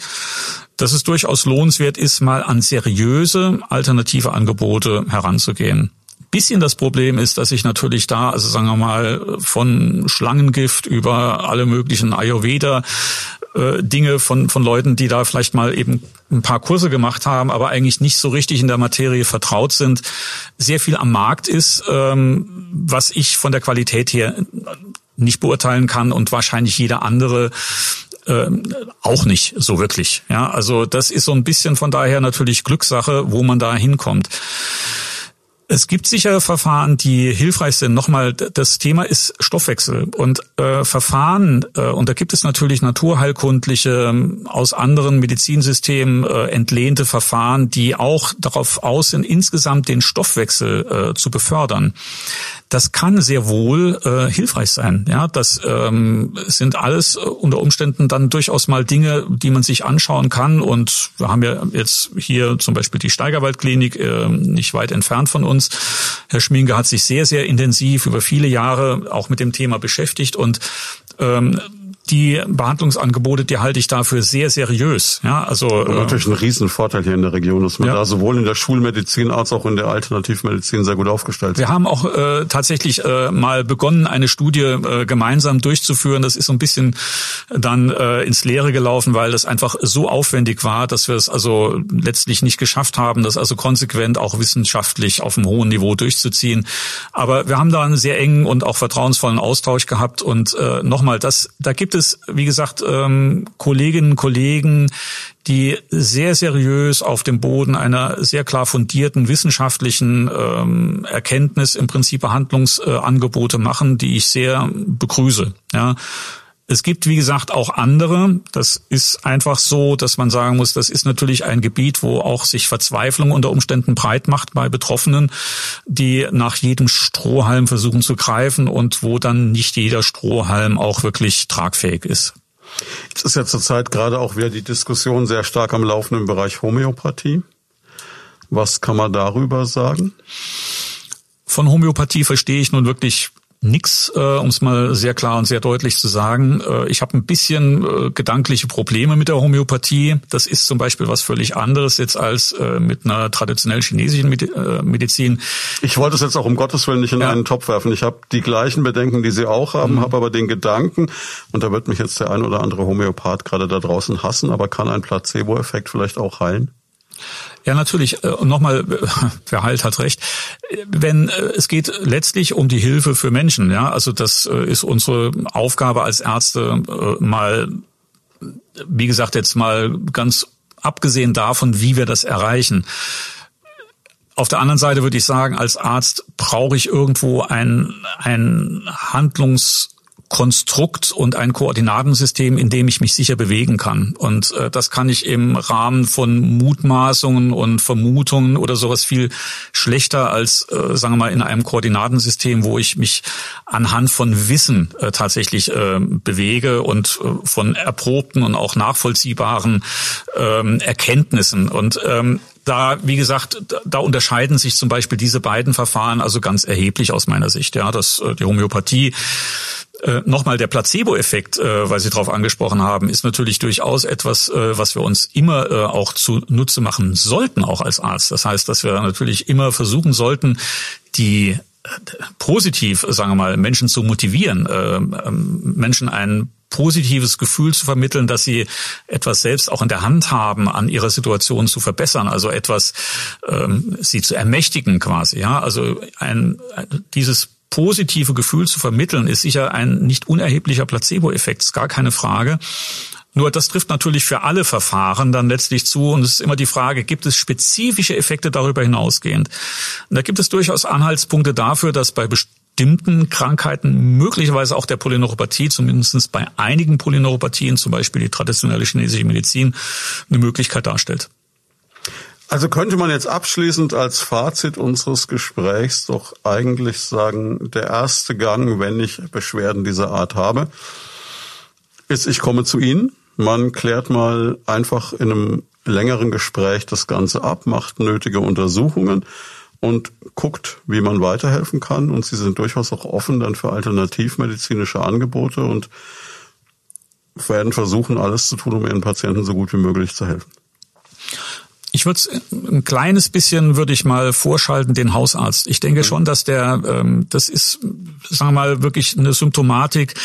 dass es durchaus lohnenswert ist, mal an seriöse alternative Angebote heranzugehen. Bisschen das Problem ist, dass ich natürlich da, also sagen wir mal, von Schlangengift über alle möglichen Ayurveda äh, Dinge von, von Leuten, die da vielleicht mal eben ein paar Kurse gemacht haben, aber eigentlich nicht so richtig in der Materie vertraut sind, sehr viel am Markt ist, ähm, was ich von der Qualität her nicht beurteilen kann und wahrscheinlich jeder andere ähm, auch nicht so wirklich. Ja, also das ist so ein bisschen von daher natürlich Glückssache, wo man da hinkommt. Es gibt sicher Verfahren, die hilfreich sind. Nochmal, das Thema ist Stoffwechsel und äh, Verfahren, äh, und da gibt es natürlich naturheilkundliche, ähm, aus anderen Medizinsystemen äh, entlehnte Verfahren, die auch darauf aus sind, insgesamt den Stoffwechsel äh, zu befördern. Das kann sehr wohl äh, hilfreich sein. Ja, das ähm, sind alles äh, unter Umständen dann durchaus mal Dinge, die man sich anschauen kann. Und wir haben ja jetzt hier zum Beispiel die Steigerwaldklinik äh, nicht weit entfernt von uns. Herr Schminke hat sich sehr, sehr intensiv über viele Jahre auch mit dem Thema beschäftigt und ähm, die Behandlungsangebote, die halte ich dafür sehr seriös. Ja, also und natürlich ein Riesenvorteil hier in der Region, dass man ja. da sowohl in der Schulmedizin als auch in der Alternativmedizin sehr gut aufgestellt ist. Wir haben auch äh, tatsächlich äh, mal begonnen, eine Studie äh, gemeinsam durchzuführen. Das ist so ein bisschen dann äh, ins Leere gelaufen, weil das einfach so aufwendig war, dass wir es also letztlich nicht geschafft haben, das also konsequent auch wissenschaftlich auf einem hohen Niveau durchzuziehen. Aber wir haben da einen sehr engen und auch vertrauensvollen Austausch gehabt und äh, nochmal, das da gibt es es, wie gesagt, ähm, Kolleginnen und Kollegen, die sehr seriös auf dem Boden einer sehr klar fundierten wissenschaftlichen ähm, Erkenntnis im Prinzip Behandlungsangebote äh, machen, die ich sehr begrüße. Ja. Es gibt, wie gesagt, auch andere. Das ist einfach so, dass man sagen muss, das ist natürlich ein Gebiet, wo auch sich Verzweiflung unter Umständen breit macht bei Betroffenen, die nach jedem Strohhalm versuchen zu greifen und wo dann nicht jeder Strohhalm auch wirklich tragfähig ist. Jetzt ist ja zurzeit gerade auch wieder die Diskussion sehr stark am Laufen im Bereich Homöopathie. Was kann man darüber sagen? Von Homöopathie verstehe ich nun wirklich nix, äh, um es mal sehr klar und sehr deutlich zu sagen. Äh, ich habe ein bisschen äh, gedankliche Probleme mit der Homöopathie. Das ist zum Beispiel was völlig anderes jetzt als äh, mit einer traditionell chinesischen äh, Medizin. Ich wollte es jetzt auch um Gottes Willen nicht in ja. einen Topf werfen. Ich habe die gleichen Bedenken, die Sie auch haben, mhm. habe aber den Gedanken, und da wird mich jetzt der ein oder andere Homöopath gerade da draußen hassen, aber kann ein Placebo-Effekt vielleicht auch heilen? Ja, natürlich. Und nochmal, wer heilt, hat recht. Wenn äh, es geht letztlich um die Hilfe für Menschen, ja, also das äh, ist unsere Aufgabe als Ärzte äh, mal, wie gesagt, jetzt mal ganz abgesehen davon, wie wir das erreichen. Auf der anderen Seite würde ich sagen, als Arzt brauche ich irgendwo ein, ein Handlungs Konstrukt und ein Koordinatensystem, in dem ich mich sicher bewegen kann. Und äh, das kann ich im Rahmen von Mutmaßungen und Vermutungen oder sowas viel schlechter als, äh, sagen wir mal, in einem Koordinatensystem, wo ich mich anhand von Wissen äh, tatsächlich äh, bewege und äh, von erprobten und auch nachvollziehbaren äh, Erkenntnissen. Und ähm, da, wie gesagt, da unterscheiden sich zum Beispiel diese beiden Verfahren also ganz erheblich aus meiner Sicht. Ja, dass äh, die Homöopathie äh, Nochmal der Placebo-Effekt, äh, weil Sie darauf angesprochen haben, ist natürlich durchaus etwas, äh, was wir uns immer äh, auch zunutze machen sollten, auch als Arzt. Das heißt, dass wir natürlich immer versuchen sollten, die äh, positiv, sagen wir mal, Menschen zu motivieren, äh, ähm, Menschen ein positives Gefühl zu vermitteln, dass sie etwas selbst auch in der Hand haben, an ihrer Situation zu verbessern, also etwas ähm, sie zu ermächtigen quasi. Ja, also ein, dieses positive Gefühl zu vermitteln, ist sicher ein nicht unerheblicher Placebo-Effekt, ist gar keine Frage. Nur das trifft natürlich für alle Verfahren dann letztlich zu und es ist immer die Frage, gibt es spezifische Effekte darüber hinausgehend? Und da gibt es durchaus Anhaltspunkte dafür, dass bei bestimmten Krankheiten, möglicherweise auch der Polyneuropathie, zumindest bei einigen Polyneuropathien, zum Beispiel die traditionelle chinesische Medizin, eine Möglichkeit darstellt. Also könnte man jetzt abschließend als Fazit unseres Gesprächs doch eigentlich sagen, der erste Gang, wenn ich Beschwerden dieser Art habe, ist, ich komme zu Ihnen. Man klärt mal einfach in einem längeren Gespräch das Ganze ab, macht nötige Untersuchungen und guckt, wie man weiterhelfen kann. Und Sie sind durchaus auch offen dann für alternativmedizinische Angebote und werden versuchen, alles zu tun, um Ihren Patienten so gut wie möglich zu helfen. Ich würde ein kleines bisschen würde ich mal vorschalten den Hausarzt. Ich denke mhm. schon, dass der ähm, das ist sagen wir mal wirklich eine Symptomatik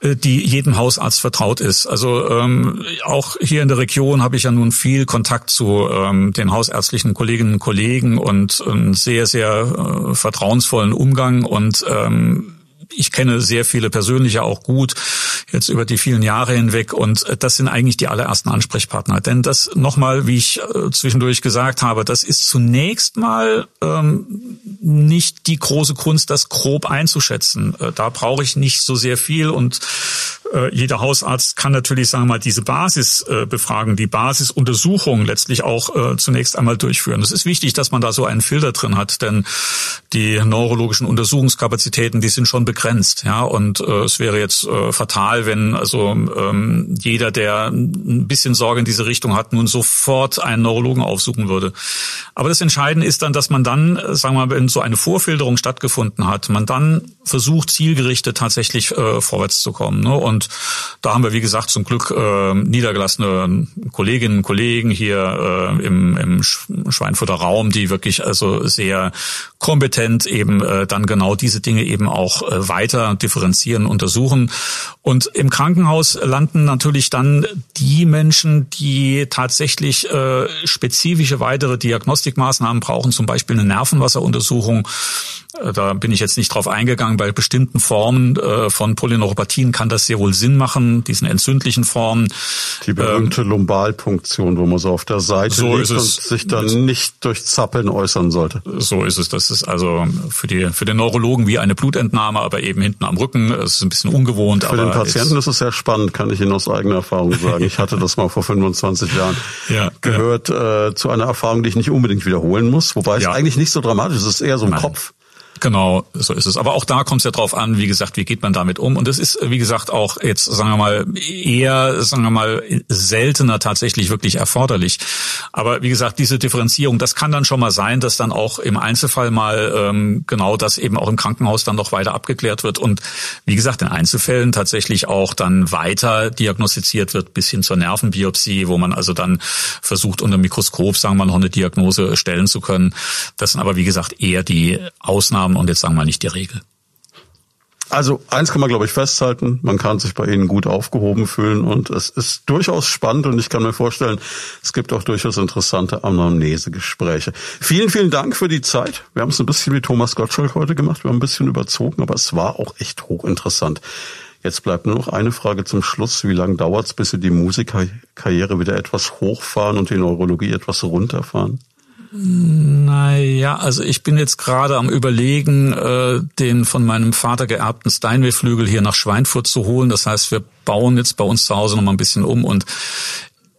äh, die jedem Hausarzt vertraut ist. Also ähm, auch hier in der Region habe ich ja nun viel Kontakt zu ähm, den hausärztlichen Kolleginnen und Kollegen und einen sehr, sehr äh, vertrauensvollen Umgang und ähm, ich kenne sehr viele persönliche auch gut, jetzt über die vielen Jahre hinweg. Und äh, das sind eigentlich die allerersten Ansprechpartner. Denn das nochmal, wie ich äh, zwischendurch gesagt habe, das ist zunächst mal ähm, nicht die große Kunst, das grob einzuschätzen. Äh, da brauche ich nicht so sehr viel und jeder Hausarzt kann natürlich, sagen wir mal, diese Basisbefragung, äh, die Basisuntersuchung letztlich auch zunächst einmal durchführen. Es ist wichtig, dass man da so einen Filter drin hat, denn die neurologischen Untersuchungskapazitäten, die sind schon begrenzt, ja, und äh, es wäre jetzt äh, fatal, wenn also ähm, jeder, der ein bisschen Sorge in diese Richtung hat, nun sofort einen Neurologen aufsuchen würde. Aber das Entscheidende ist dann, dass man dann, äh, sagen wir mal, wenn so eine Vorfilterung stattgefunden hat, man dann versucht, zielgerichtet tatsächlich äh, vorwärts zu kommen. Ne? Und da haben wir, wie gesagt, zum Glück äh, niedergelassene Kolleginnen und Kollegen hier äh, im, im Schweinfurter Raum, die wirklich also sehr kompetent eben äh, dann genau diese Dinge eben auch äh, weiter differenzieren, untersuchen. Und im Krankenhaus landen natürlich dann die Menschen, die tatsächlich äh, spezifische weitere Diagnostikmaßnahmen brauchen, zum Beispiel eine Nervenwasseruntersuchung Untersuchung. Äh, da bin ich jetzt nicht drauf eingegangen. Bei bestimmten Formen äh, von Polyneuropathien kann das sehr wohl Sinn machen, diesen entzündlichen Formen. Die berühmte ähm, Lumbalpunktion, wo man so auf der Seite so liegt und sich dann nicht durch Zappeln äußern sollte. So ist es. Das ist also für die für den Neurologen wie eine Blutentnahme, aber eben hinten am Rücken. Das ist ein bisschen ungewohnt. Für den Patienten ist, es sehr spannend, kann ich Ihnen aus eigener Erfahrung sagen. Ich hatte das mal vor 25 Jahren ja, gehört ja. Äh, zu einer Erfahrung, die ich nicht unbedingt wiederholen muss, wobei es ja. eigentlich nicht so dramatisch ist. Es ist eher so im Nein. Kopf. Genau, so ist es. Aber auch da kommt es ja drauf an, wie gesagt, wie geht man damit um? Und es ist, wie gesagt, auch jetzt, sagen wir mal, eher, sagen wir mal, seltener tatsächlich wirklich erforderlich. Aber wie gesagt, diese Differenzierung, das kann dann schon mal sein, dass dann auch im Einzelfall mal ähm, genau das eben auch im Krankenhaus dann noch weiter abgeklärt wird und wie gesagt, in Einzelfällen tatsächlich auch dann weiter diagnostiziert wird bis hin zur Nervenbiopsie, wo man also dann versucht, unter Mikroskop, sagen wir mal, noch eine Diagnose stellen zu können. Das sind aber, wie gesagt, eher die Ausnahmen Ausnahmen und jetzt sagen wir nicht die Regel. Also eins kann man, glaube ich, festhalten, man kann sich bei Ihnen gut aufgehoben fühlen und es ist durchaus spannend und ich kann mir vorstellen, es gibt auch durchaus interessante Anamnesegespräche. Vielen, vielen Dank für die Zeit. Wir haben es ein bisschen wie Thomas Gottschalk heute gemacht, wir haben ein bisschen überzogen, aber es war auch echt hochinteressant. Jetzt bleibt nur noch eine Frage zum Schluss. Wie lange dauert es, bis Sie die Musikkarriere wieder etwas hochfahren und die Neurologie etwas runterfahren? Naja, also ich bin jetzt gerade am überlegen, äh, den von meinem Vater geerbten Steinway-Flügel hier nach Schweinfurt zu holen. Das heißt, wir bauen jetzt bei uns zu Hause noch mal ein bisschen um und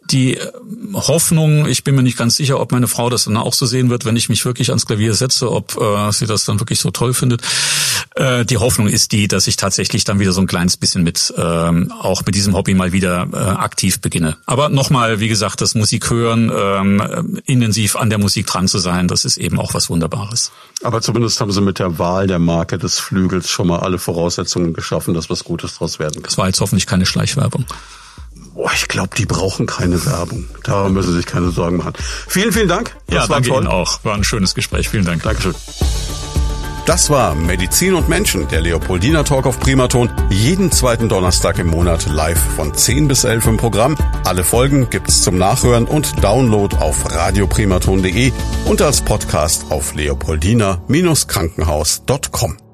die äh, Hoffnung, ich bin mir nicht ganz sicher, ob meine Frau das dann auch so sehen wird, wenn ich mich wirklich ans Klavier setze, ob äh, sie das dann wirklich so toll findet. Äh, die Hoffnung ist die, dass ich tatsächlich dann wieder so ein kleines bisschen mit ähm, auch mit diesem Hobby mal wieder äh, aktiv beginne. Aber nochmal, wie gesagt, das Musik hören, ähm, intensiv an der Musik dran zu sein, das ist eben auch was Wunderbares. Aber zumindest haben Sie mit der Wahl der Marke des Flügels schon mal alle Voraussetzungen geschaffen, dass was Gutes draus werden kann. Das war jetzt hoffentlich keine Schleichwerbung. Oh, ich glaube, die brauchen keine Werbung. Da müssen Sie sich keine Sorgen machen. Vielen, vielen Dank. Das ja, war danke toll. Ihnen auch. War ein schönes Gespräch. Vielen Dank. Dankeschön. Das war Medizin und Menschen, der Leopoldina Talk auf Primaton. Jeden zweiten Donnerstag im Monat live von 10 bis 11 im Programm. Alle Folgen gibt's zum Nachhören und Download auf radioprimaton.de und als Podcast auf leopoldina-krankenhaus.com.